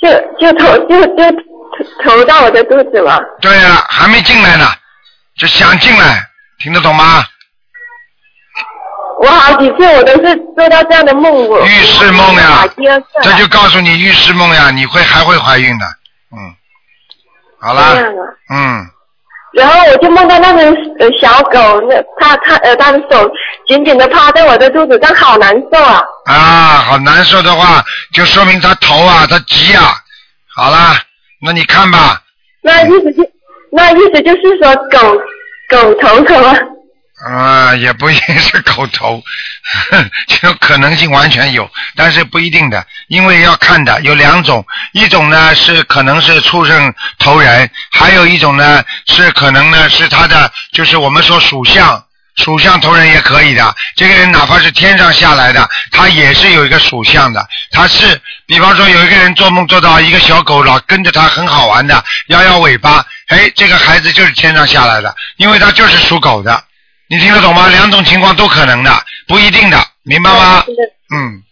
就就投就就投投到我的肚子了。对了，还没进来呢，就想进来，听得懂吗？我好几次我都是做到这样的梦，我预示梦呀。这就告诉你预示梦呀，你会还会怀孕的，嗯，好啦。嗯。然后我就梦到那只呃小狗，那它它呃它的手紧紧的趴在我的肚子上，好难受啊！啊，好难受的话，就说明它头啊，它急啊。好啦，那你看吧，那意思就那意思就是说狗狗头头啊，啊，也不一定是狗头，这种可能性完全有，但是不一定的，因为要看的有两种，一种呢是可能是畜生头人，还有一种呢是可能呢是他的，就是我们说属相。属相头人也可以的，这个人哪怕是天上下来的，他也是有一个属相的。他是，比方说有一个人做梦做到一个小狗老跟着他，很好玩的，摇摇尾巴，哎，这个孩子就是天上下来的，因为他就是属狗的。你听得懂吗？两种情况都可能的，不一定的，明白吗？听得嗯，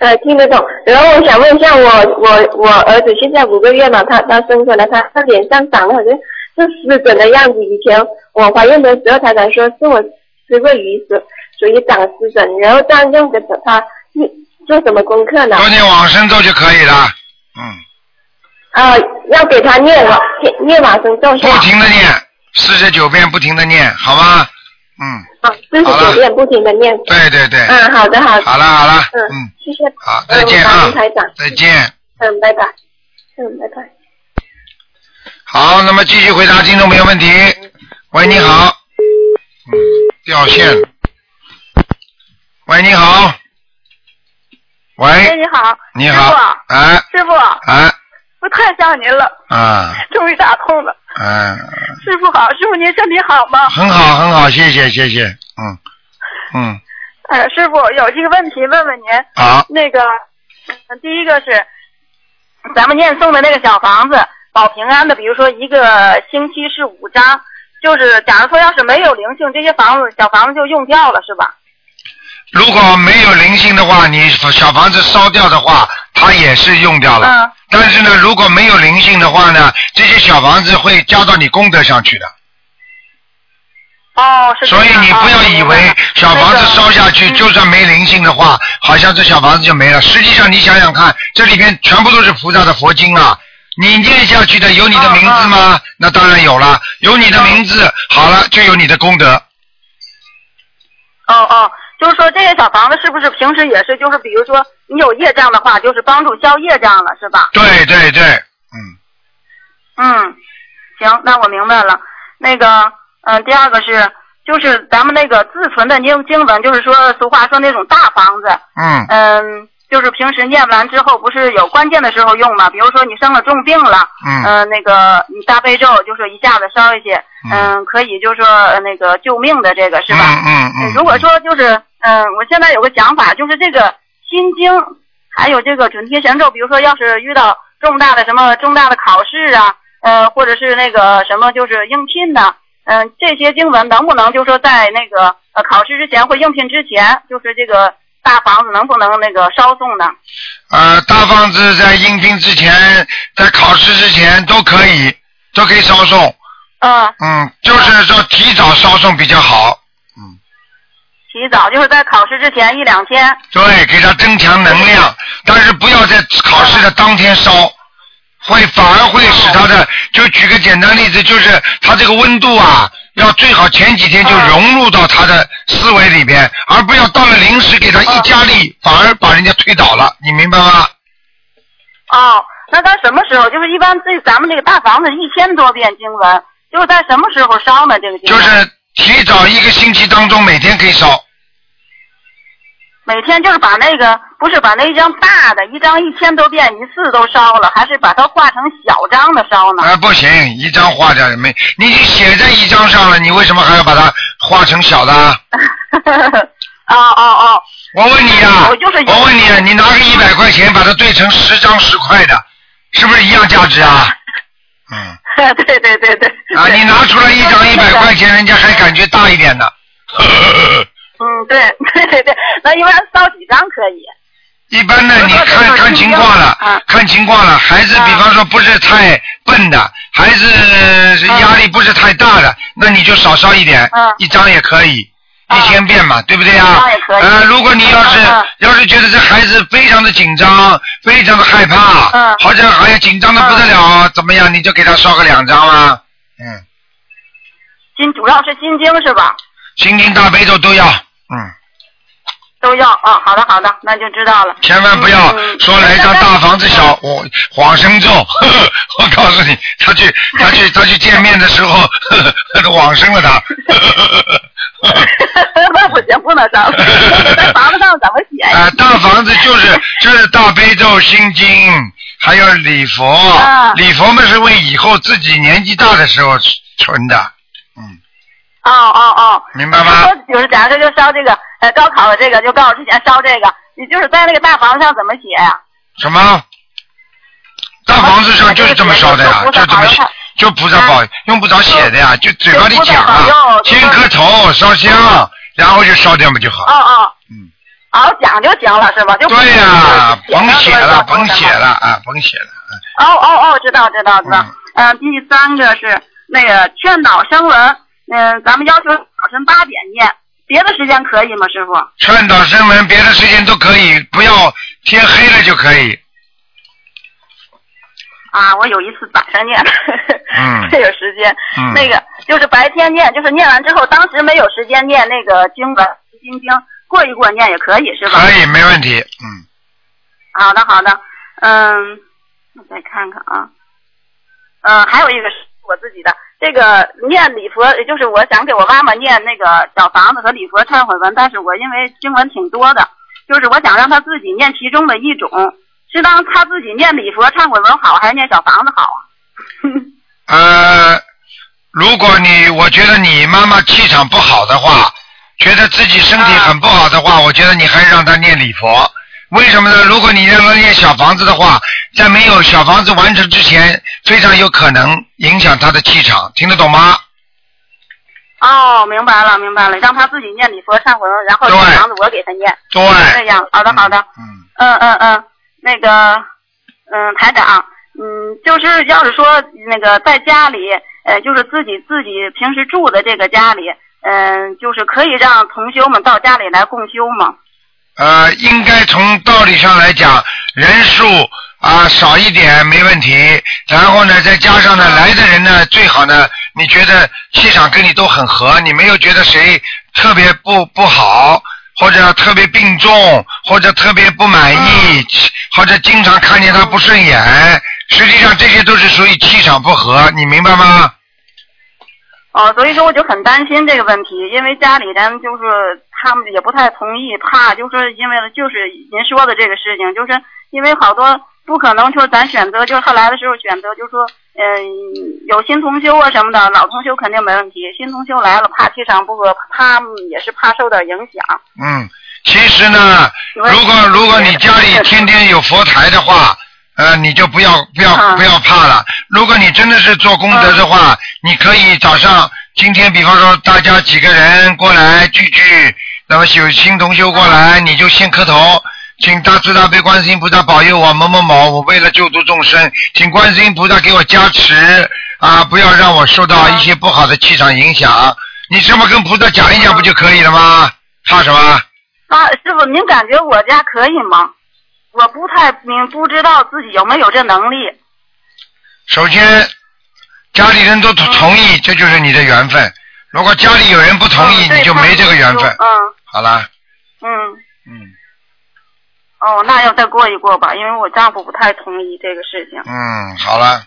呃听得懂。然后我想问一下，我我我儿子现在五个月嘛，他他生出来，他他脸上长了好像是湿疹的样子。以前我怀孕的时候，他才说是我吃过鱼所所以长湿疹，然后这样用的他做什么功课呢？多念往生咒就可以了。嗯，啊、要给他念往念往生咒不？停的念，四十九遍不停的念，好吗？嗯，好，四十好了九遍不停的念。对对对。嗯，好的好的。好了好了，嗯嗯，谢谢。好，再见啊嗯感恩，台长。再见。嗯，拜拜。嗯，拜拜。好，那么继续回答听众朋友问题。喂，你好。嗯，掉线。喂，你好。喂，哎，你好，你好。哎师傅，哎我太想您了，啊 终于打通了。嗯，师傅好，师傅您身体好吗？很好很好，谢谢谢谢，嗯嗯，呃，师傅有一个问题问问您。啊，那个，呃第一个是咱们念诵的那个小房子保平安的，比如说一个星期是五张，就是假如说要是没有灵性，这些房子小房子就用掉了，是吧？如果没有灵性的话，你小房子烧掉的话，它也是用掉了。嗯。但是呢，如果没有灵性的话呢，这些小房子会加到你功德上去的。哦，是这所以你不要以为小房子烧下嗯去，就算没灵性的话，好像这小房子就没了。实际上你想想看，这里边全部都是菩萨的佛经啊。你念下去的有你的名字吗？那当然有了，有你的名字，好了就有你的功德。哦哦，就是说这些小房子是不是平时也是，就是比如说你有业障的话，就是帮助消业障了，是吧？对对对，嗯，嗯行，那我明白了。那个，嗯、第二个是，就是咱们那个自存的经经文，就是说俗话说那种大房子，嗯嗯，就是平时念完之后，不是有关键的时候用嘛？比如说你生了重病了，嗯呃，那个你大悲咒就是一下子烧一些，嗯，可以就是说呃那个救命的这个是吧？嗯嗯嗯。如果说就是，嗯，我现在有个想法，就是这个心经，还有这个准提神咒，比如说要是遇到重大的什么重大的考试啊，呃，或者是那个什么就是应聘的，嗯，这些经文能不能就说在那个呃考试之前或应聘之前，就是这个大房子能不能那个烧送呢？呃，大房子在应聘之前，在考试之前都可以，都可以烧送。嗯，嗯，就是说提早烧送比较好。嗯提早就是在考试之前一两天。对，给他增强能量，但是不要在考试的当天烧，会反而会使他的。就举个简单例子，就是它这个温度啊，要最好前几天就融入到他的思维里边，而不要到了临时给他一加力，反而把人家推倒了，你明白吗？哦，那在什么时候？就是一般这咱们这个大房子一千多遍经文，就是在什么时候烧呢？这个就是提早一个星期当中每天可以烧。每天就是把那个不是把那一张大的一张一千多遍一次都烧了，还是把它画成小张的烧呢？啊，不行，一张画掉没，你已经写在一张上了，你为什么还要把它画成小的啊？哦哦哦！我问你啊，我就是我问你啊，你拿个一百块钱把它兑成十张十块的，是不是一样价值啊？嗯。对对对对。啊，你拿出来一张一百块钱，人家还感觉大一点呢。嗯，对对对对，那一般烧几张可以？一般呢，你看看情况了，看情况了。孩子，比方说不是太笨的，孩子压力不是太大的，那你就少烧一点，一张也可以，一千遍嘛，对不对啊？呃，如果你要是要是觉得这孩子非常的紧张，非常的害怕，好像好像紧张的不得了，怎么样？你就给他烧个两张啊。嗯，心主要是心经是吧？心经大悲咒都要，嗯。都要啊，好的好的，那就知道了。千万不要说来张大房子小，我往生咒，呵 呵我告诉你，他去 他去他去见面的时候，呵 呵往生了他。那不行，不能上。在房子上怎么写呀？啊，大房子就是就是大悲咒、心经，还有礼佛，礼佛嘛是为以后自己年纪大的时候存的。嗯哦哦哦，明白吗？说就是假设就烧这个呃高考的这个，就高考之前烧这个，你就是在那个大房子上怎么写呀？什么？大房子上就是这么烧的呀，就这么写，就菩萨保，用不着写的呀，就嘴巴里讲啊，先磕头烧香，然后就烧掉嘛就好。哦哦。嗯。哦，讲就行了是吧？就对呀，甭写了，甭写了啊，甭写了。哦哦哦，知道知道知道。嗯，第三个是那个劝导声文。嗯，咱们要求早晨八点念，别的时间可以吗，师傅？劝导声闻，别的时间都可以，不要天黑了就可以。啊，我有一次早上念，嗯，这有时间，嗯，那个就是白天念，就是念完之后，当时没有时间念那个经文心经，过一过念也可以，是吧？可以，没问题，嗯。好的，好的，嗯，我再看看啊，嗯，还有一个是我自己的。这个念礼佛，也就是我想给我妈妈念那个小房子和礼佛忏悔文，但是我因为经文挺多的，就是我想让她自己念其中的一种，是当她自己念礼佛忏悔文好，还是念小房子好啊？呃，如果你我觉得你妈妈气场不好的话，觉得自己身体很不好的话，我觉得你还是让她念礼佛。为什么呢？如果你让他念小房子的话，在没有小房子完成之前，非常有可能影响他的气场，听得懂吗？哦，明白了，明白了，让他自己念礼佛忏悔文，然后小房子我给他念。对。这样，好的，好的。嗯。嗯嗯嗯，那个，嗯，台长，嗯，就是要是说那个在家里，呃，就是自己自己平时住的这个家里，嗯，就是可以让同修们到家里来共修吗？呃，应该从道理上来讲，人数啊少一点没问题。然后呢，再加上呢，来的人呢，最好呢，你觉得气场跟你都很合，你没有觉得谁特别不不好，或者特别病重，或者特别不满意，或者经常看见他不顺眼。实际上这些都是属于气场不合，你明白吗？哦，所以说我就很担心这个问题，因为家里人就是他们也不太同意，怕就是因为就是您说的这个事情，就是因为好多不可能，就是咱选择，就是他来的时候选择，就说嗯有新同修啊什么的，老同修肯定没问题，新同修来了怕气场不合，他们也是怕受点影响。嗯，其实呢，如果如果你家里天天有佛台的话。呃，你就不要不要不要怕了。如果你真的是做功德的话，你可以早上今天比方说大家几个人过来聚聚，那么有新同修过来，你就先磕头，请大慈大悲观世音菩萨保佑我某某某，我为了救度众生，请观世音菩萨给我加持啊，不要让我受到一些不好的气场影响。你这么跟菩萨讲一讲不就可以了吗？怕什么？啊，师傅，您感觉我家可以吗？我不太明，不知道自己有没有这能力。首先，家里人都同同意，这就是你的缘分。如果家里有人不同意，嗯你就没这个缘分。嗯好了，嗯。嗯哦，那要再过一过吧，因为我丈夫不太同意这个事情。嗯，好了，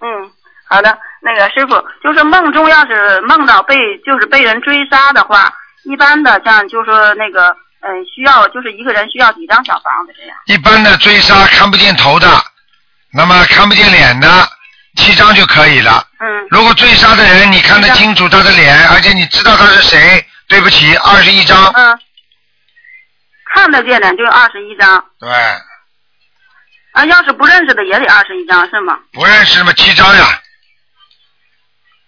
嗯，好的，那个师傅，就是梦中要是梦到被就是被人追杀的话，一般的像就说那个嗯、需要就是一个人需要几张小房子这样。一般的追杀看不见头的，那么看不见脸的，七张就可以了。嗯。如果追杀的人你看得清楚他的脸，而且你知道他是谁，对不起，二十一张。嗯。看得见脸就二十一张对，啊，要是不认识的也得二十一张是吗？不认识嘛，七张呀。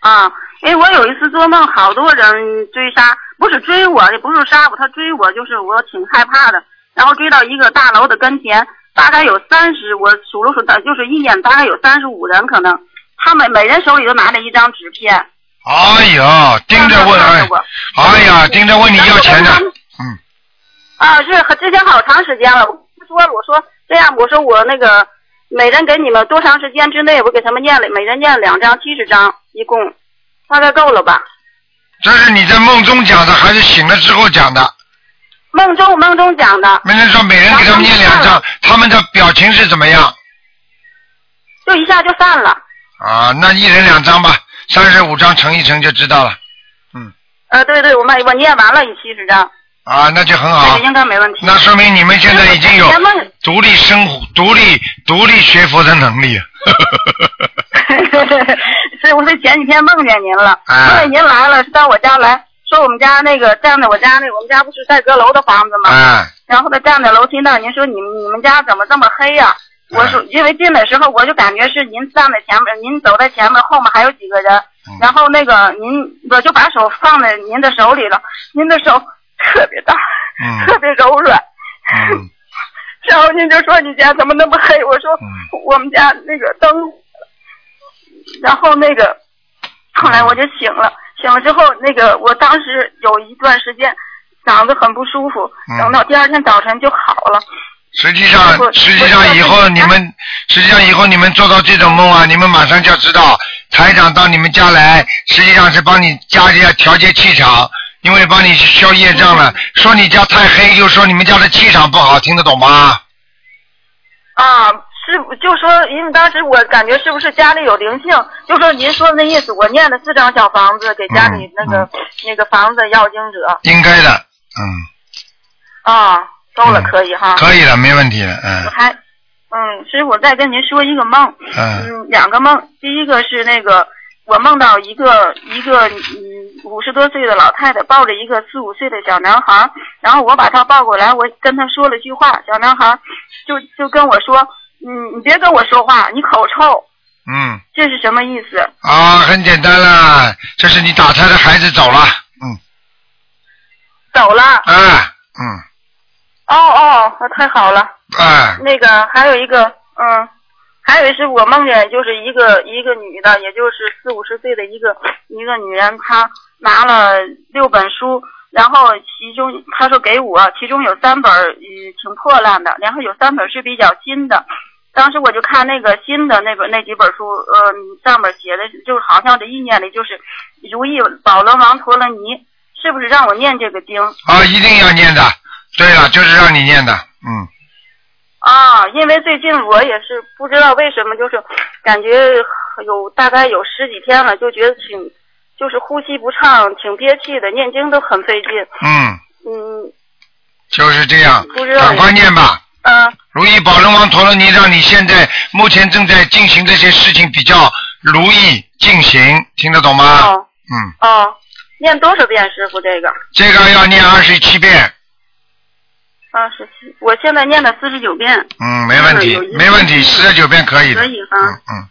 啊，因为我有一次做梦，好多人追杀，不是追我，也不是杀我，他追我，就是我挺害怕的。然后追到一个大楼的跟前，大概有三十，我数了数，的，就是一眼大概有三十五人，可能他们每人手里都拿着一张纸片。哎呀，盯着问，哎，哎呀，盯着问你要钱的，嗯，啊，是之前好长时间了，我说，我说这样，我说我那个每人给你们多长时间之内，我给他们念了，每人念两张，七十张，一共大概够了吧？这是你在梦中讲的，还是醒了之后讲的？梦中梦中讲的，没人说每人给他们念两张，他们的表情是怎么样？就一下就散了。啊，那一人两张吧，三十五张乘一乘就知道了。嗯呃，对对，我们我念完了七十张，啊，那就很好这个。应该没问题。那说明你们现在已经有独立生活、独立独立学佛的能力。是我是前几天梦见您了，啊梦见您来了，是到我家来说我们家那个站在我家那我们家不是在阁楼的房子吗？啊然后他站在楼梯那儿，您说你们你们家怎么这么黑呀、我说，因为进的时候我就感觉是您站在前面，您走在前面，后面还有几个人。然后那个您，我就把手放在您的手里了，您的手特别大，嗯特别柔软。嗯 然后您就说你家怎么那么黑？我说我们家那个灯，然后那个后来我就醒了，醒了之后那个我当时有一段时间嗓子很不舒服，嗯等到第二天早晨就好了。实际上，实际上以后你们，实际上以后你们做到这种梦啊，你们马上就要知道，台长到你们家来，实际上是帮你家里要调节气场，因为帮你消业障了。说你家太黑，就说你们家的气场不好，听得懂吗？啊，是就说，因为当时我感觉是不是家里有灵性，就说您说的那意思，我念了四张小房子给家里那个、那个房子要经者。应该的，嗯，啊，够了，可以哈。可以了，没问题了，我嗯还，嗯，师傅再跟您说一个梦，嗯。嗯，两个梦，第一个是那个我梦到一个一个嗯五十多岁的老太太抱着一个四五岁的小男孩，然后我把他抱过来，我跟他说了句话，小男孩就就跟我说，嗯，你别跟我说话，你口臭，嗯，这是什么意思？啊，很简单啦，这是你打胎的孩子走了，嗯，走了。啊，嗯，哦哦，那太好了。啊，那个还有一个，嗯，还有一是我梦见就是一个一个女的，也就是四五十岁的一个一个女人，她拿了六本书，然后其中她说给我，其中有三本嗯挺破烂的，然后有三本是比较新的。当时我就看那个新的那本那几本书，呃，上面写的就是好像这意念里就是如意宝轮王陀罗尼，是不是让我念这个经？啊，一定要念的。对了，就是让你念的，嗯，啊，因为最近我也是不知道为什么，就是感觉有大概有十几天了，就觉得挺就是呼吸不畅，挺憋气的，念经都很费劲。嗯，嗯就是这样，不知道赶快念吧。嗯如意宝轮王陀罗尼，让你现在目前正在进行这些事情比较如意进行，听得懂吗？哦嗯，哦，念多少遍师傅这个？这个要念二十七遍，二十七，我现在念了四十九遍。嗯，没问题没问题，四十九遍可以的。可以哈。嗯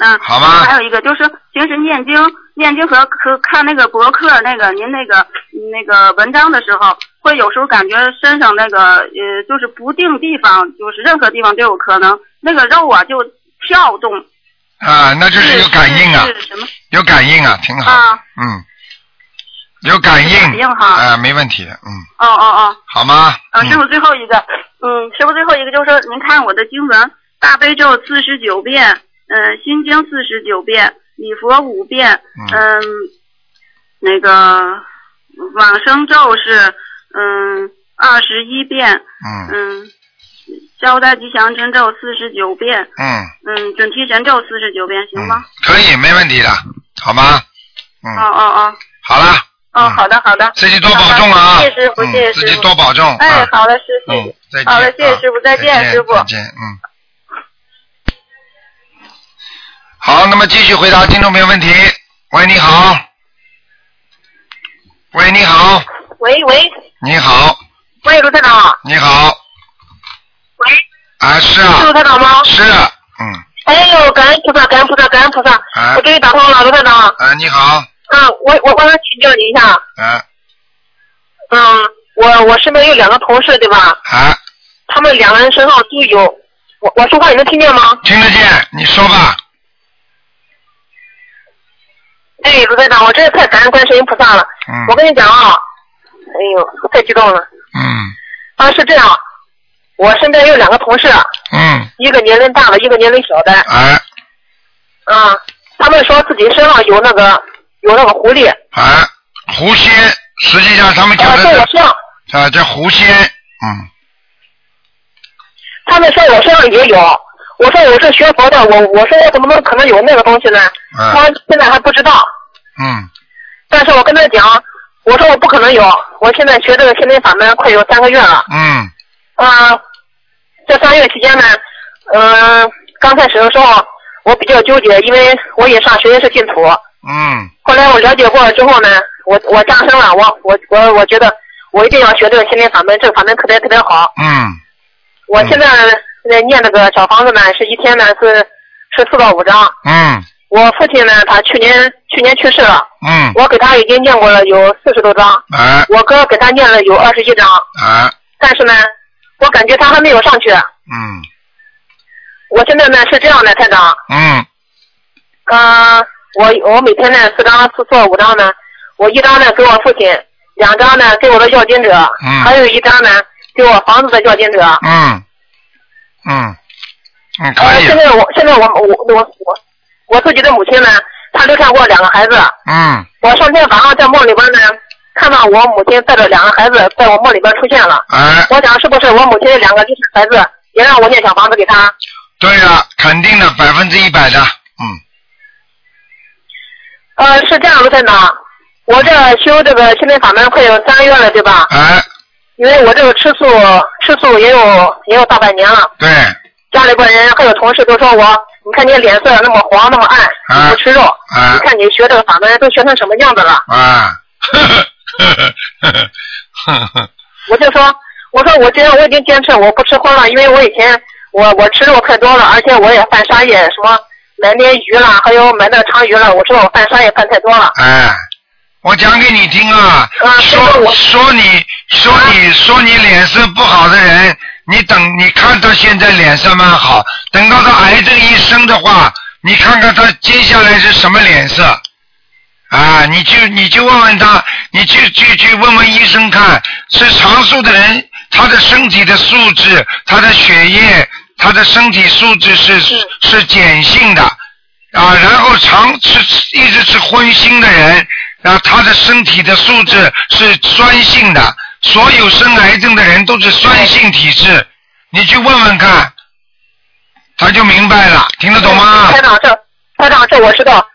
嗯，好吧还有一个就是平时念经、念经和和看那个博客那个您那个那个文章的时候，会有时候感觉身上那个呃就是不定地方，就是任何地方都有可能那个肉啊就跳动。啊，那就是有感应啊，是是什么有感应啊，挺好。啊？嗯，有感应。感应哈啊，没问题的，嗯，哦哦哦。好吗？啊，师傅最后一个，嗯，师傅最后一个就是说，您看我的经文，大悲咒四十九遍，嗯、心经四十九遍，礼佛五遍，嗯、那个往生咒是嗯二十一遍，嗯嗯，消灾吉祥真咒四十九遍，嗯，嗯，准提神咒四十九遍，行吗？可以，没问题的，好吗？嗯，哦哦哦，好了，哦，好的好的，自己多保重啊谢谢师傅，嗯谢谢师傅，自己多保重哎啊，好的，师傅，嗯，再见。好的，谢谢啊师傅，再见，师傅。再见，嗯。好，那么继续回答听众朋友问题。喂，你好。喂，你好，喂喂你好，喂，卢台长，你好。喂。啊，是啊。是卢台长吗？是，嗯，哎呦，感恩菩萨，感恩菩萨，感恩菩萨！啊我终于打通了，卢台长。啊，你好，啊，我我我想请教你一下，啊嗯，我我身边有两个同事，对吧？啊，他们两个人身上都有，我我说话你能听见吗？听得见，你说吧。哎，卢台长，我真是太感恩观世音菩萨了。嗯我跟你讲啊，哎呦，太激动了。嗯啊，是这样，我身边有两个同事，嗯，一个年龄大的，一个年龄小的。哎啊，他们说自己身上有那个有那个狐狸。哎，狐仙，实际上他们讲啊，的在我身上，是啊，叫狐仙，嗯他们说我身上也有。我说我是学佛的，我我说我怎么能可能有那个东西呢？嗯他现在还不知道，嗯但是我跟他讲，我说我不可能有，我现在学这个心灵法门快有三个月了。嗯啊、这三个月期间呢，嗯、刚开始的时候我比较纠结，因为我也上实验室净土。嗯后来我了解过了之后呢，我我加深了，我我我我觉得我一定要学这个心灵法门，这个法门特别特别好。嗯我现在在念那个小房子呢，是一天呢是是四到五张。嗯我父亲呢，他去年去年去世了，嗯，我给他已经念过了有四十多张，啊我哥给他念了有二十一张，啊但是呢，我感觉他还没有上去。嗯。我现在呢是这样的，台长，嗯。嗯、我我每天呢四张四做五张呢，我一张呢给我父亲，两张呢给我的要经者，嗯。还有一张呢给我房子的要经者。嗯。嗯。嗯，可呃，以。现，在我现在我我我我我自己的母亲呢，她流产过两个孩子。嗯我上天晚上在梦里边呢，看到我母亲带着两个孩子在我梦里边出现了。哎，我想是不是我母亲的两个流产孩子也让我念小房子给他？对了，肯定的，百分之一百的，嗯呃，是这样，卢台长，我这修这个心灵法门快有三个月了，对吧？哎，因为我这个吃素吃素也有也有大半年了，对，家里边人还有同事都说我，你看你脸色那么黄那么暗，不吃肉，啊你看你学这个法门都学成什么样子了？啊，呵呵呵呵呵呵我就说，我说我今天我已经坚持我不吃荤了，因为我以前我我吃肉太多了，而且我也犯杀业，什么买那鱼啦，还有买那个长鱼了，我知道我犯杀业犯太多了。哎，我讲给你听啊，说说你说你说你脸色不好的人，你等你看他现在脸色蛮好，等到他癌症一生的话，你看看他接下来是什么脸色。啊，你就你就问问他，你去去去问问医生看，是长寿的人，他的身体的素质，他的血液，他的身体素质是。是碱性的，啊，然后常吃一直吃荤腥的人，啊，他的身体的素质是酸性的，所有生癌症的人都是酸性体质，你去问问看，他就明白了，听得懂吗？台长，这台长这我知道。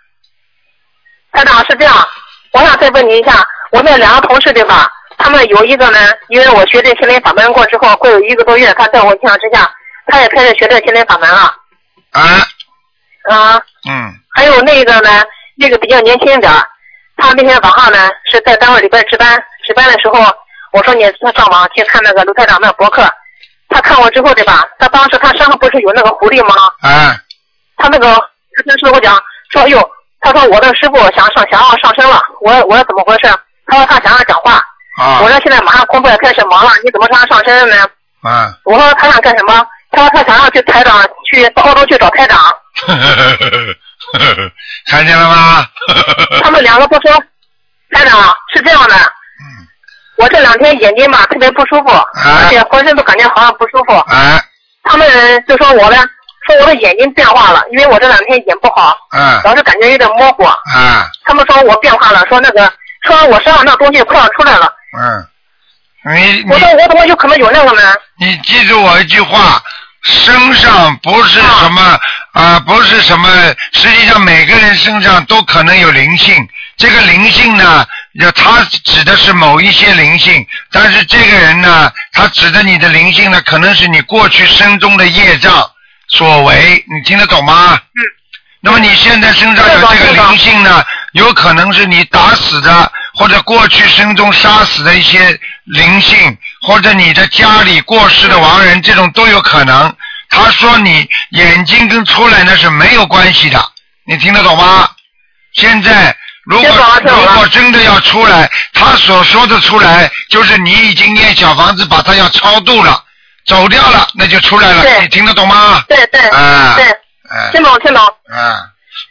台长是这样，我想再问您一下，我那两个同事对吧？他们有一个呢，因为我学这心灵法门过之后，会有一个多月，他在我影响之下，他也开始学这心灵法门了。啊。啊。嗯。还有那个呢，那个比较年轻一点儿，他那天晚上呢是在单位里边值班，值班的时候，我说你上网去看那个卢台长那博客，他看过之后对吧？他当时他身上不是有那个狐狸吗？啊。他那个他跟师傅讲说，哎呦，他说我的师傅想上想要上身了，我我说怎么回事？他说他想要讲话，啊我说现在马上工作也开始忙了，你怎么让他上身呢？啊，我说他想干什么？他说他想要去台长去到澳洲去找台长，看见了吗？他们两个都说，台长是这样的，我这两天眼睛吧特别不舒服，而且浑身都感觉好像不舒服。哎，他们就说我呢，说我的眼睛变化了，因为我这两天眼不好，嗯老是感觉有点模糊。啊他们说我变化了，说那个说我身上那东西快要出来了。嗯，你我说我怎么有可能有那个呢？你记住我一句话，身上不是什么啊、不是什么，实际上每个人身上都可能有灵性。这个灵性呢，要他指的是某一些灵性，但是这个人呢，他指的你的灵性呢，可能是你过去生中的业障所为，你听得懂吗？嗯。那么你现在身上有这个灵性呢，有可能是你打死的，或者过去生中杀死的一些灵性，或者你的家里过世的亡人，这种都有可能。他说你眼睛跟出来那是没有关系的，你听得懂吗？现在如果如果真的要出来，他所说的出来，就是你已经念小房子把他要超度了，走掉了，那就出来了。你听得懂吗？对对啊对，哎听懂听懂。啊，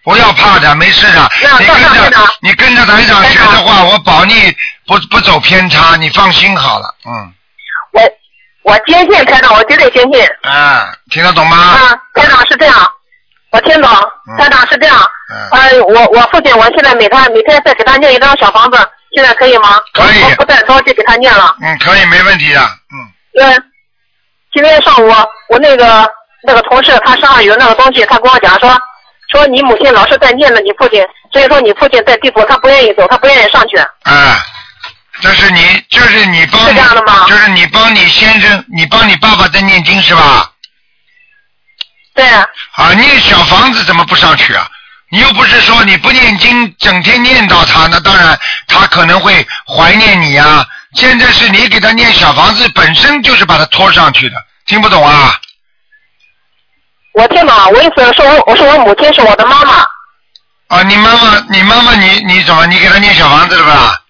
不要怕的，没事的。那你跟着你跟着台长学的话，我保你不不走偏差，你放心好了。嗯，我我坚信台长，我绝对坚信。啊，听得懂吗？啊，台长是这样，我听懂。台长是这样。嗯。呃，我我父亲，我现在每天每天再给他念一张小房子，现在可以吗？可以我不再着急给他念了。嗯，可以，没问题的。嗯，今天上午我那个那个同事他身上有那个东西，他跟我讲说说你母亲老是在念着你父亲，所以说你父亲在地府他不愿意走，他不愿意上去。嗯，这是你，就是你帮你，就是你帮你先生，你帮你爸爸在念经是吧？对。啊，啊念小房子怎么不上去啊？你又不是说你不念经，整天念叨他，那当然他可能会怀念你啊。现在是你给他念小房子，本身就是把他拖上去的，听不懂啊？我听懂，我意思说我我说我母亲是我的妈妈。啊，你妈妈，你妈妈，你你怎么，你给他念小房子了吧？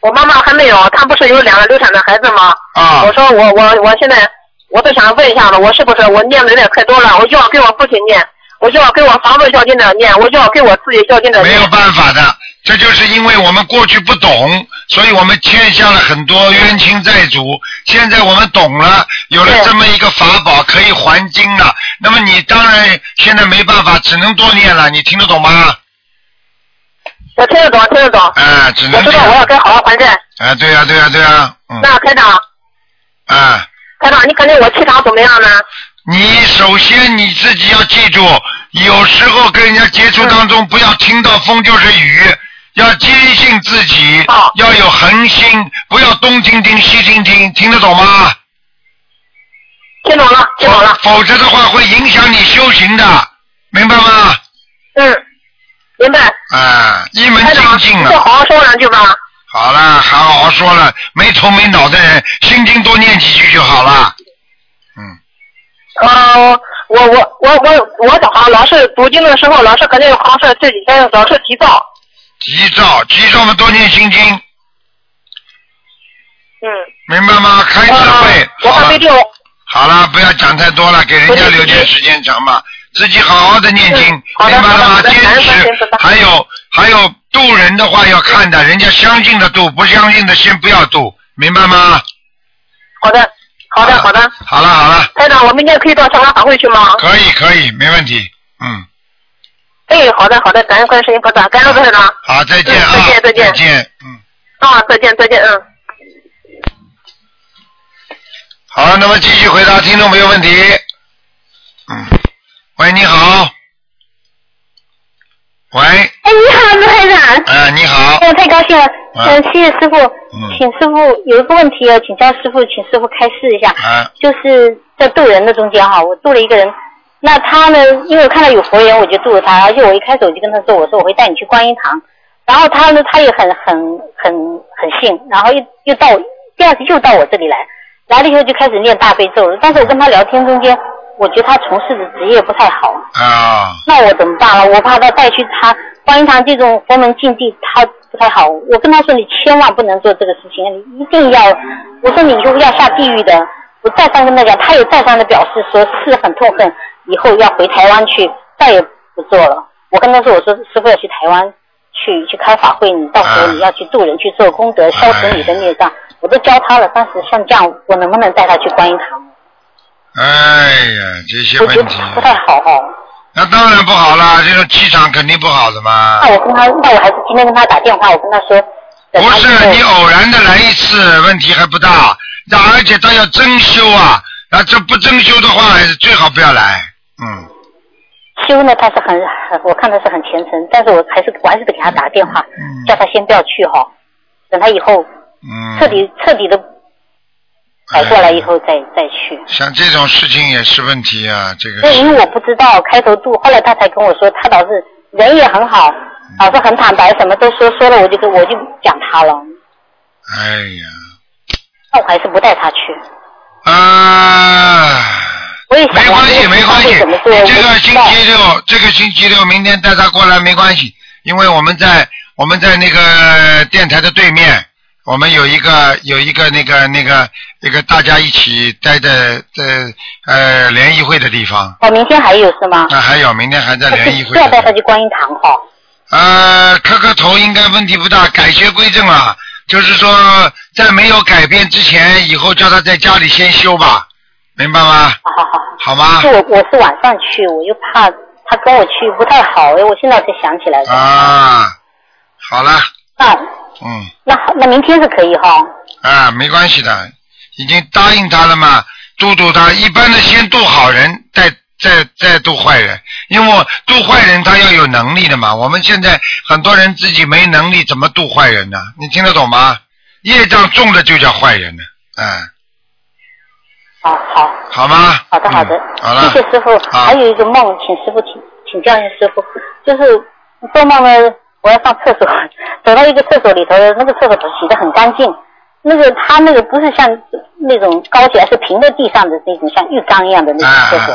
我妈妈还没有，她不是有两个流产的孩子吗？啊。我说我我我现在我都想问一下子，我是不是我念的有点太多了？我就要给我父亲念，我就要给我房子孝敬者念，我就要给我自己孝敬者念。没有办法的，这就是因为我们过去不懂，所以我们欠下了很多冤亲债主。现在我们懂了，有了这么一个法宝可以还经了，那么你当然现在没办法，只能多念了。你听得懂吗？我听得懂，听得懂。啊，只能我知道我要该好好还债。啊，对呀、对呀、对呀、嗯。那开长，啊，台长，你感觉我气场怎么样呢？你首先你自己要记住，有时候跟人家接触当中，不要听到风就是雨，要坚信自己，要有恒心，不要东听听西听听，听得懂吗？听懂了，听懂了。否则的话会影响你修行的，明白吗？嗯，明白。啊，一门台长，精进你就好啊！好说两句吧。好了，好好说了，没头没脑的人，心经多念几句就好了。呃，我我我我我好像老是读经的时候，老是感觉好像是这几天老是急躁。急躁，急躁嘛，多念心经，嗯。明白吗？开智慧。我还没定。好了，不要讲太多了，给人家留点时间讲嘛。自己好好的念经，明白了吗？坚持。还有还有渡人的话要看的，人家相信的渡，不相信的先不要渡，明白吗？好的，好的，好的。好了好了，台长，我明天可以到长沙法会去吗？可以可以，没问题。嗯，哎，好的，好的，感恩观世音菩萨，感恩台长。好，再见啊，嗯再见再见再见，嗯。啊，再见，再见，嗯。好，那么继续回答听众朋友问题。嗯，喂，你好。喂，哎，你好，卢台长。哎，你好。哎，我太高兴了。啊嗯，谢谢师傅。嗯请师傅有一个问题要请教师傅，请师傅开示一下。啊就是在渡人的中间哈，我渡了一个人，那他呢，因为我看到有佛缘，我就渡了他，而且我一开始我就跟他说，我说我会带你去观音堂，然后他呢，他也很很很很信，然后又又到第二次又到我这里来，来了以后就开始念大悲咒了。但是我跟他聊天中间，我觉得他从事的职业不太好，啊，那我怎么办了？我怕他带去他观音堂这种佛门禁地，他不太好。我跟他说，你千万不能做这个事情，你一定要，我说你以后要下地狱的。我再三跟他讲，他也再三的表示说是很痛恨，以后要回台湾去，再也不做了。我跟他说，我说师傅要去台湾去去开法会，你到时候你要去渡人去做功德，消除你的孽障，我都教他了。但是像这样，我能不能带他去观音堂？哎呀，这些我觉得问题，不太好哦。那当然不好啦，这种气场肯定不好的嘛。那我跟他，那我还是今天跟他打电话，我跟他说，不是你偶然的来一次，问题还不大，那而且他要真修啊，那这不真修的话，最好不要来。嗯，修呢，他是很很，我看他是很虔诚，但是我还是我还是得给他打电话，叫他先不要去哈，等他以后嗯，彻底彻底的改过来以后再再去。像这种事情也是问题啊，这个对，因为我不知道开头度，后来他才跟我说，他倒是人也很好，老是很坦白，什么都说，说了我就跟我就讲他了，哎呀，那我还是不带他去。啊，我也想没关系，没关系。这个星期六，这个星期六，明天带他过来没关系，因为我们在我们在那个电台的对面，我们有一个有一个那个那个一个大家一起待的的呃联谊会的地方。哦，明天还有是吗？那还有，明天还在联谊会不。要带他去观音堂哈。呃，磕磕头应该问题不大，改邪归正了。就是说，在没有改变之前，以后叫他在家里先修吧，明白吗？好好好。好吗是？我我是晚上去，我又怕他跟我去不太好，哎，我现在才想起来。啊，好了，那嗯，那好那明天是可以哈。啊，没关系的，已经答应他了嘛，督督他。一般的先渡好人，再再再渡坏人，因为我渡坏人他要有能力的嘛。我们现在很多人自己没能力，怎么渡坏人呢？你听得懂吗？业障重的就叫坏人呢，嗯，好好好吗？好的好的嗯，好了，谢谢师傅。还有一个梦，请师傅请请教一下师傅，就是做梦呢，我要上厕所，走到一个厕所里头，那个厕所洗得很干净，那个它那个不是像那种高起来是平的地上的那种像浴缸一样的那种厕所，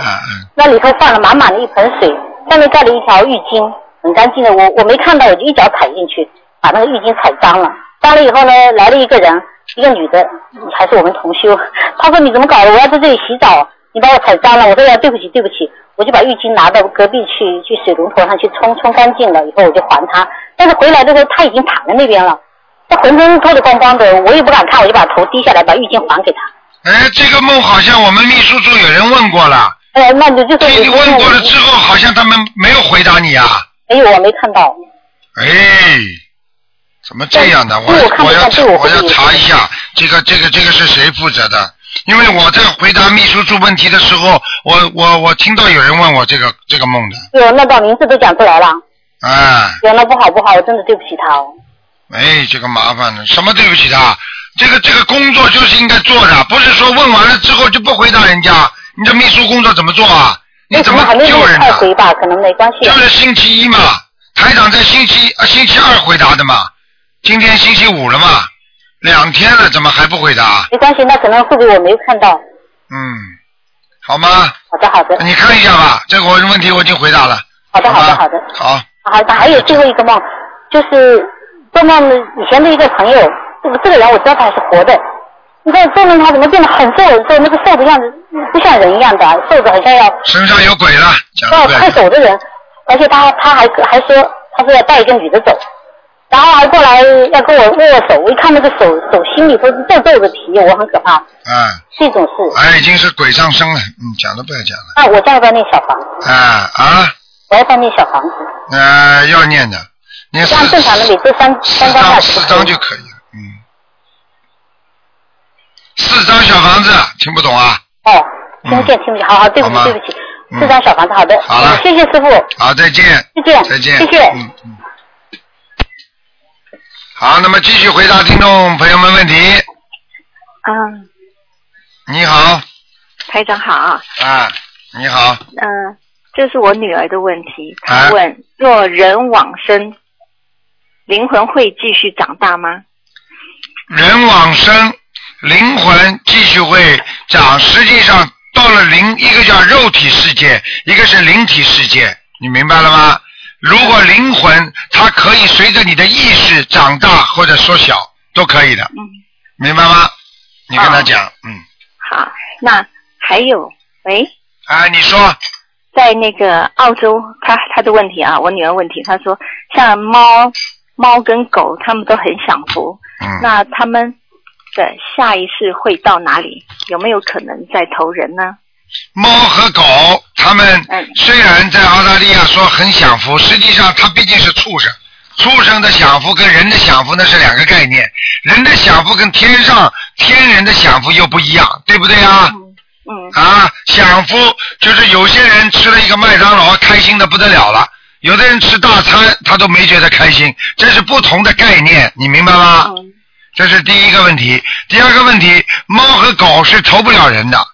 那里头放了满满的一盆水，上面盖了一条浴巾，很干净的。我我没看到，我就一脚踩进去，把那个浴巾踩脏了。脏了以后呢，来了一个人，一个女的，还是我们同修。她说你怎么搞的？我要在这里洗澡，你把我踩脏了。我说呀，对不起对不起，我就把浴巾拿到隔壁去去水龙头上去冲冲干净了，以后我就还他。但是回来的时候，他已经躺在那边了，他浑身脱得光光的，我也不敢看，我就把头低下来，把浴巾还给他。哎，这个梦好像我们秘书处有人问过了，哎，那你就说你问过了之后，好像他们没有回答你啊。没有，我没看到。哎，怎么这样的？我我要不看对我我要查一下，这个这个这个是谁负责的？因为我在回答秘书处问题的时候，我我我听到有人问我这个这个梦的，有那把名字都讲出来了，哎有那不好不好，我真的对不起他哦。哎，这个麻烦了，什么对不起他？这个这个工作就是应该做的，不是说问完了之后就不回答人家，你这秘书工作怎么做啊？你怎么救人呢？快回吧？可能没关系。就是星期一嘛，台长在星期啊星期二回答的嘛，今天星期五了嘛，两天了，怎么还不回答？没关系，那可能会不会我没有看到？嗯，好吗？好的好的。你看一下吧，这个我问题我已经回答了。好的好好的好的。好，好的，还有最后一个梦，就是做梦的以前的一个朋友，这个这个人我知道他是活的，你看做梦他怎么变得很瘦很瘦，那个瘦的样子不像人一样的，瘦的好像要身上有鬼了，讲要快。走的人，而且他他还还说他说要带一个女的走，然后还过来要跟我握握手，我一看那个手手心里都是皱皱的皮，我很可怕，哎，这种事。哎，已经是鬼上身了，嗯，讲都不要讲了。那我家要不要念小房子？啊啊，我要不要念小房子？呃，要念的，念正常的每周三四三张二张四张就可以了，嗯。四张小房子，听不懂啊？哦，听不见，听不见，好好，对不起，对不起，嗯四张小房子，好的，好了嗯谢谢师傅，好，再见。再见，再见。谢谢。嗯嗯。好，那么继续回答听众朋友们问题。嗯，你好，台长好。啊，你好，嗯、这是我女儿的问题。啊她问：若人往生，灵魂会继续长大吗？人往生，灵魂继续会长。实际上，到了灵，一个叫肉体世界，一个是灵体世界，你明白了吗？如果灵魂它可以随着你的意识长大或者缩小，都可以的，嗯。明白吗？你跟他讲，嗯，好，那还有，喂，啊，你说，在那个澳洲，他他的问题啊，我女儿问题，他说像猫猫跟狗，他们都很享福，嗯。那他们的下一世会到哪里？有没有可能再投人呢？猫和狗，它们虽然在澳大利亚说很享福，实际上他毕竟是畜生。畜生的享福跟人的享福那是两个概念，人的享福跟天上天人的享福又不一样，对不对啊？嗯。啊，享福就是有些人吃了一个麦当劳，开心的不得了了；有的人吃大餐，他都没觉得开心，这是不同的概念，你明白吗？这是第一个问题。第二个问题，猫和狗是投不了人的。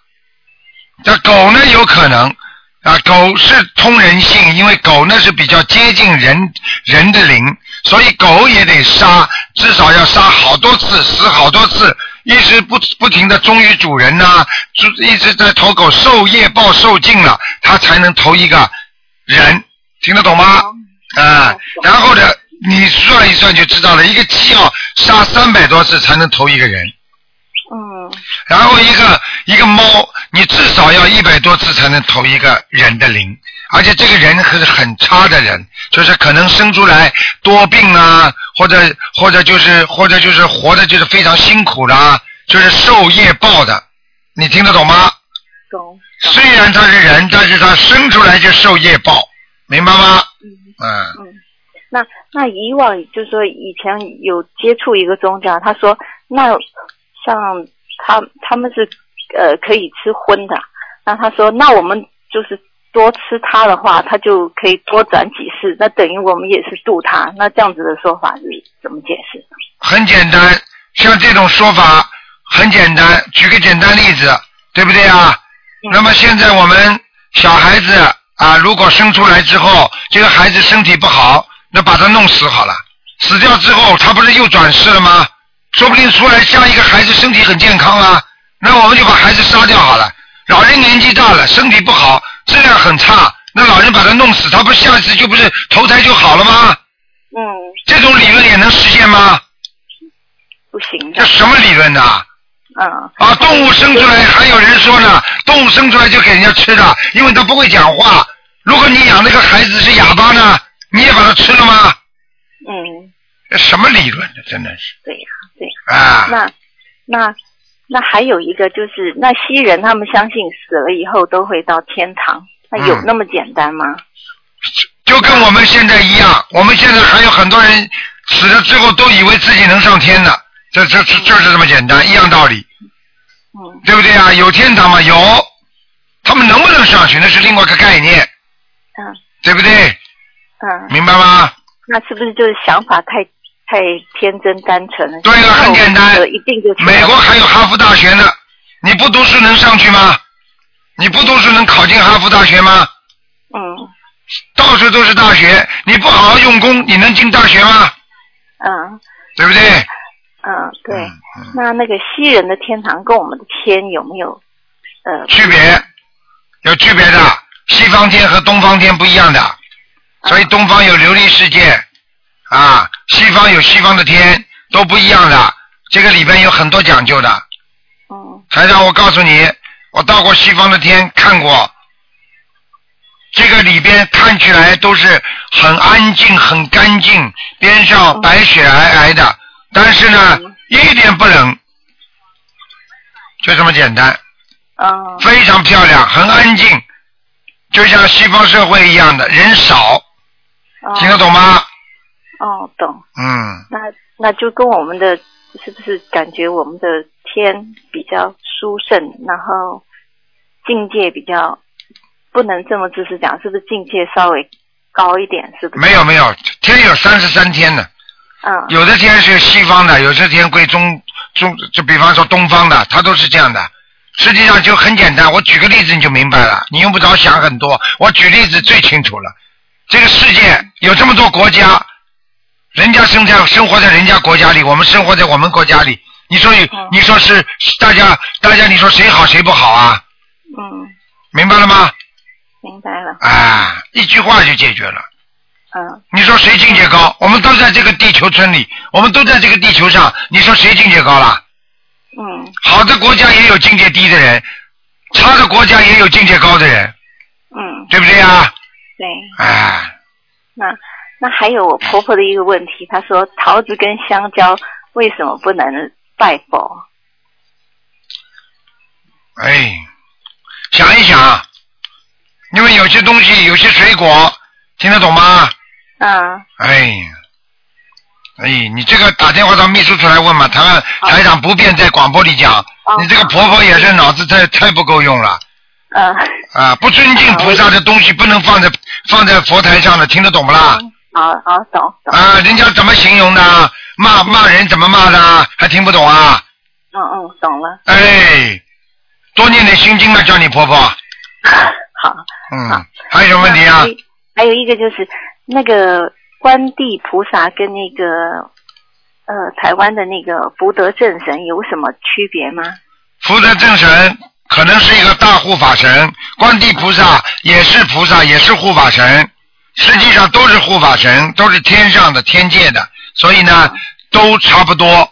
这狗呢有可能啊，狗是通人性，因为狗那是比较接近人人的灵，所以狗也得杀，至少要杀好多次，死好多次，一直不不停的忠于主人呐、就一直在投狗受业报受尽了，它才能投一个人，听得懂吗？啊，然后呢，你算一算就知道了，一个鸡要杀三百多次才能投一个人。嗯。然后一个一个猫，你至少要一百多次才能投一个人的灵，而且这个人可是很差的人，就是可能生出来多病啊，或者或者就是或者就是活的就是非常辛苦啦，就是受业报的，你听得懂吗？懂。虽然他是人，但是他生出来就受业报，明白吗？嗯嗯。那那以往就是说以前有接触一个宗教，他说那像他他们是呃可以吃荤的，那他说那我们就是多吃它的话，他就可以多转几世，那等于我们也是度他，那这样子的说法是怎么解释？很简单，像这种说法很简单。举个简单例子，对不对啊？那么现在我们小孩子啊，如果生出来之后，这个孩子身体不好，那把他弄死好了。死掉之后，他不是又转世了吗？说不定出来下一个孩子身体很健康啊，那我们就把孩子杀掉好了。老人年纪大了，身体不好，质量很差，那老人把他弄死，他不下次就不是投胎就好了吗？嗯。这种理论也能实现吗？不行这什么理论呢？嗯。啊，动物生出来还有人说呢，动物生出来就给人家吃的，因为它不会讲话。如果你养那个孩子是哑巴呢，你也把它吃了吗？嗯。这什么理论呢？真的是。对呀、对。啊。那那那还有一个就是，那西人他们相信死了以后都会到天堂，那有嗯那么简单吗？就跟我们现在一样，我们现在还有很多人死了之后都以为自己能上天的，这这这就是这么简单，一样道理。嗯。对不对啊？有天堂吗？有。他们能不能上去那是另外一个概念，嗯对不对？嗯。明白吗？那是不是就是想法太太天真单纯了？对了，很简单。一定就美国还有哈佛大学呢，你不读书能上去吗？你不读书能考进哈佛大学吗？嗯到处都是大学，你不好好用功，你能进大学吗？嗯对不对？嗯，对。那那个西人的天堂跟我们的天有没有呃区别有区别的，西方天和东方天不一样的，所以东方有琉璃世界啊，西方有西方的天，都不一样的。这个里边有很多讲究的。嗯。台长，我告诉你，我到过西方的天看过，这个里边看起来都是很安静、很干净，边上白雪皑皑的，但是呢，一点不冷，就这么简单。啊。非常漂亮，很安静，就像西方社会一样的，人少，听得懂吗？哦，懂。嗯，那那就跟我们的是不是感觉我们的天比较殊胜，然后境界比较不能这么自私讲，是不是境界稍微高一点？是不是？没有没有，天有三十三天呢，嗯有的天是西方的，有的天归中中，就比方说东方的，它都是这样的。实际上就很简单，我举个例子你就明白了，你用不着想很多，我举例子最清楚了。这个世界有这么多国家，人家生在生活在人家国家里，我们生活在我们国家里，你说有，你说是大家大家，你说谁好谁不好啊？嗯，明白了吗？明白了。啊，一句话就解决了。嗯你说谁境界高？我们都在这个地球村里，我们都在这个地球上，你说谁境界高了？嗯好的国家也有境界低的人，差的国家也有境界高的人，嗯，对不对呀？对。哎，那那还有我婆婆的一个问题，她说桃子跟香蕉为什么不能拜佛？哎，想一想，因为有些东西，有些水果，听得懂吗？嗯哎，哎，你这个打电话到秘书处来问嘛，台湾台长不便在广播里讲，你这个婆婆也是脑子太太不够用了嗯，啊！不尊敬菩萨的东西不能放在放在佛台上的，听得懂不啦？好好懂懂。啊，人家怎么形容的？骂骂人怎么骂的？还听不懂啊？嗯嗯，懂了。哎，多念点心经啊，叫你婆婆。好。嗯，还有什么问题啊？还有一个就是那个观地菩萨跟那个呃台湾的那个福德正神有什么区别吗？福德正神可能是一个大护法神，观地菩萨也是菩萨，也是护法神，实际上都是护法神，都是天上的天界的，所以呢都差不多。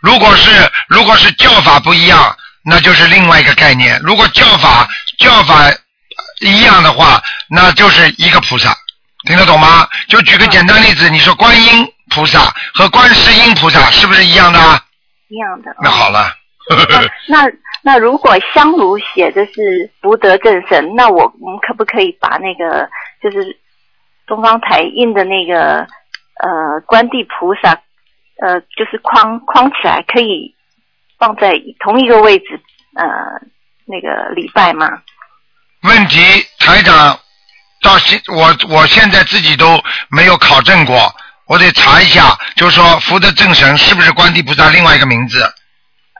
如果是如果是教法不一样，那就是另外一个概念。如果教法教法呃一样的话，那就是一个菩萨，听得懂吗？就举个简单例子，你说观音菩萨和观世音菩萨是不是一样的啊？一样的。那好了。那那如果香炉写的是福德正神，那我我们可不可以把那个就是东方台印的那个呃观地菩萨呃就是框框起来，可以放在同一个位置呃那个礼拜吗？问题台长到现我我现在自己都没有考证过，我得查一下，就是说福德正神是不是观地菩萨另外一个名字，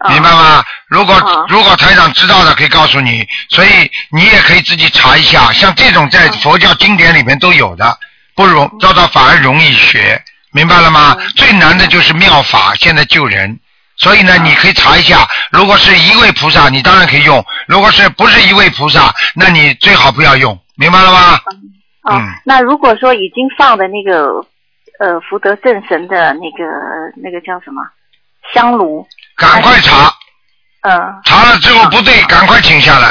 明白吗？如果、如果台长知道的可以告诉你，所以你也可以自己查一下，像这种在佛教经典里面都有的，不容照到反而容易学，明白了吗？最难的就是妙法，现在救人。所以呢，你可以查一下，如果是一位菩萨，你当然可以用；如果是不是一位菩萨，那你最好不要用，明白了吗？嗯，那如果说已经放的那个呃福德正神的那个那个叫什么？香炉，赶快查，嗯。查了之后不对，赶快请下来，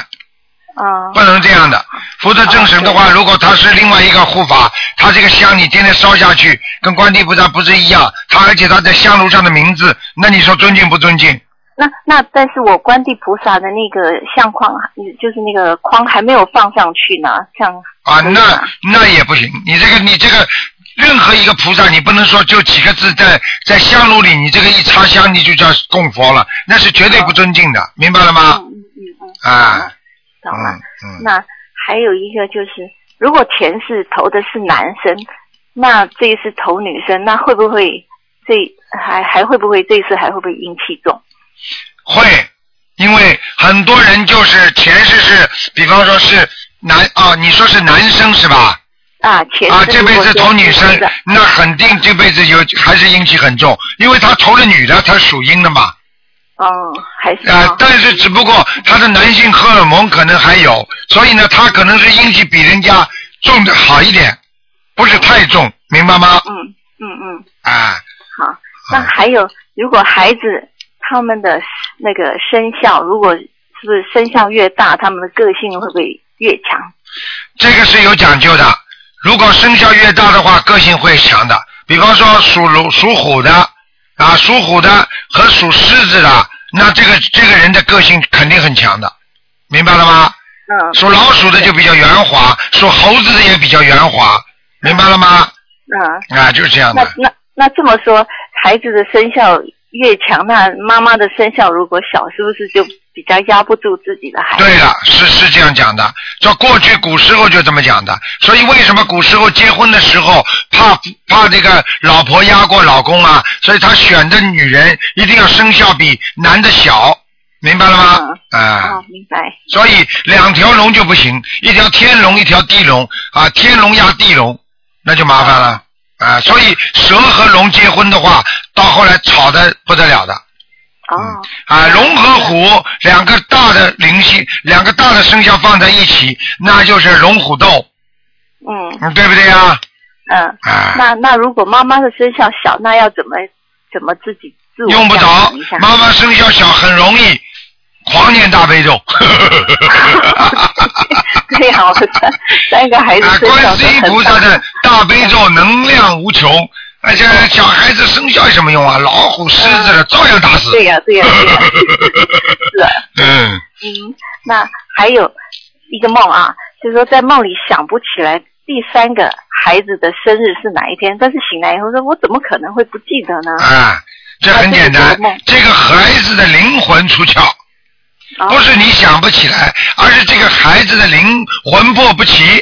嗯。不能这样的。福德正神的话，如果他是另外一个护法，他这个香你天天烧下去，跟观地菩萨不是一样，他而且他在香炉上的名字，那你说尊敬不尊敬？那那但是我观地菩萨的那个相框，就是那个框还没有放上去呢，像啊，那那也不行。你这个你这个任何一个菩萨，你不能说就几个字在在香炉里，你这个一插香你就叫供佛了，那是绝对不尊敬的，明白了吗？啊，懂了。嗯那还有一个就是，如果前世投的是男生，那这一次投女生，那会不会这还还会不会这一次还会不会阴气重？会，因为很多人就是前世是，比方说是男啊，你说是男生是吧？啊，前啊，这辈子投女生那肯定这辈子有还是阴气很重，因为他投了女的，他属阴的嘛。哦，还是啊、但是只不过他的男性荷尔蒙可能还有，所以呢，他可能是阴气比人家重的好一点，不是太重，明白吗？嗯嗯嗯，啊，好。那还有，如果孩子他们的那个生肖，如果是不是生肖越大，他们的个性会不会越强？这个是有讲究的。如果生肖越大的话，个性会强的。比方说属龙、属虎的啊，属虎的和属狮子的，那这个这个人的个性肯定很强的，明白了吗？嗯。属老鼠的就比较圆滑，属猴子的也比较圆滑，明白了吗？嗯。啊，就是这样的。那那那这么说，孩子的生肖越强，那妈妈的生肖如果小，是不是就比较压不住自己的孩子？对了，是是这样讲的，说过去古时候就这么讲的，所以为什么古时候结婚的时候怕怕这个老婆压过老公啊？所以他选的女人一定要生肖比男的小，明白了吗？啊、哦，明白。所以两条龙就不行，一条天龙，一条地龙啊，天龙压地龙，那就麻烦了啊。所以蛇和龙结婚的话，到后来吵得不得了的。哦，啊，龙和虎两个大的灵性，两个大的生肖放在一起，那就是龙虎斗，嗯。嗯，对不对呀？嗯，啊，那那如果妈妈的生肖小，那要怎么怎么自己自我用不着妈妈生肖小很容易，狂念大悲咒。对呀、我三三个孩子啊，观世音菩萨的大悲咒能量无穷，而且小孩子生肖有什么用啊？老虎、狮子的照样打死。对呀、对呀、对呀、是啊，嗯，嗯，那还有一个梦啊，就是说在梦里想不起来第三个孩子的生日是哪一天，但是醒来以后说，我怎么可能会不记得呢？啊，这很简单这个孩子的灵魂出窍，哦不是你想不起来，而是这个孩子的灵魂魄不齐。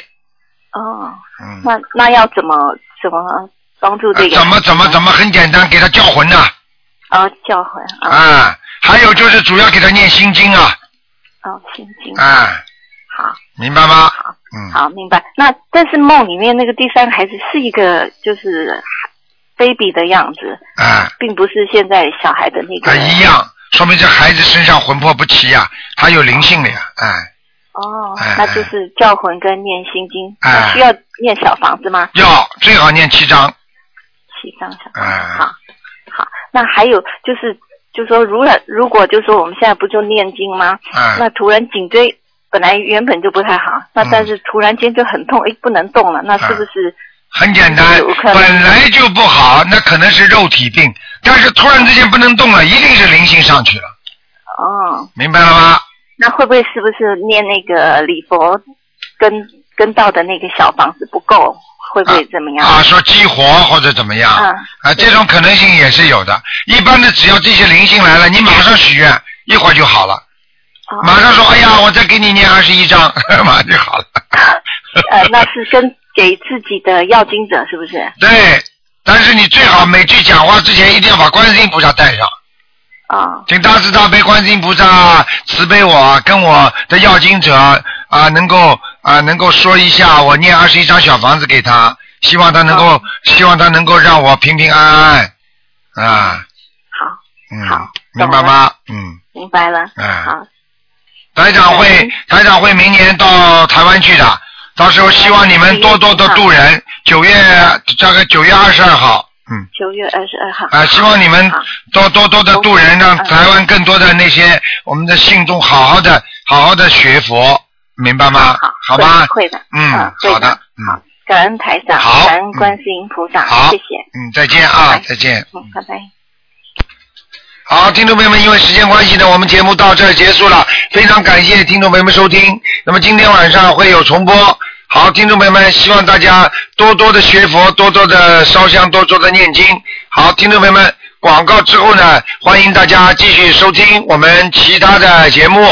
哦，嗯，那那要怎么怎么帮助这个？呃怎么怎么怎么很简单，给他叫魂呐、哦，叫魂啊，啊，还有就是主要给他念心经啊，哦，心经。啊，好，明白吗？好嗯，好，明白。那但是梦里面那个第三个孩子是一个就是 baby 的样子，啊，并不是现在小孩的那个。啊一样，说明这孩子身上魂魄不齐呀、他有灵性的呀，哎，哦哎，那就是叫魂跟念心经，哎需要念小房子吗？要最好念七章，七张小房子。哎，好，好。那还有就是，就说，如果如果就说我们现在不就念经吗？哎，那突然颈椎本来原本就不太好，那嗯但是突然间就很痛，哎，不能动了，那是不是？很简单本来就不好，那可能是肉体病，但是突然之间不能动了，一定是灵性上去了，哦，明白了吗？那会不会是不是念那个礼佛跟跟到的那个小房子不够？会不会怎么样？啊，说激活或者怎么样，啊啊，这种可能性也是有的。一般的，只要这些灵性来了，你马上许愿，一会儿就好了。哦马上说，哎呀，我再给你念二十一章，马上就好了。呃，那是跟给自己的要经者是不是？对，但是你最好每句讲话之前一定要把观世音菩萨带上，啊、请大慈大悲观世音菩萨慈悲我，跟我的要经者啊，能够啊能够说一下，我念二十一张小房子给他，希望他能够，希望他能够让我平平安安啊。好，嗯，好明白吗？嗯，明白了。嗯好，台长会嗯台长会明年到台湾去的，到时候希望你们多多的渡人。九月大概九月二十二号，嗯。九月二十二号。啊，希望你们多多多的渡人，让嗯台湾更多的那些我们的信众好好的好好的学佛，明白吗？好，好吧，会会的。嗯，好的，好嗯，感恩台长，好感恩观世音菩萨，好谢谢。嗯，再见啊再见。嗯，拜拜。好，听众朋友们，因为时间关系呢，我们节目到这儿结束了。非常感谢听众朋友们收听。那么今天晚上会有重播。好，听众朋友们，希望大家多多的学佛，多多的烧香，多多的念经。好，听众朋友们，广告之后呢，欢迎大家继续收听我们其他的节目。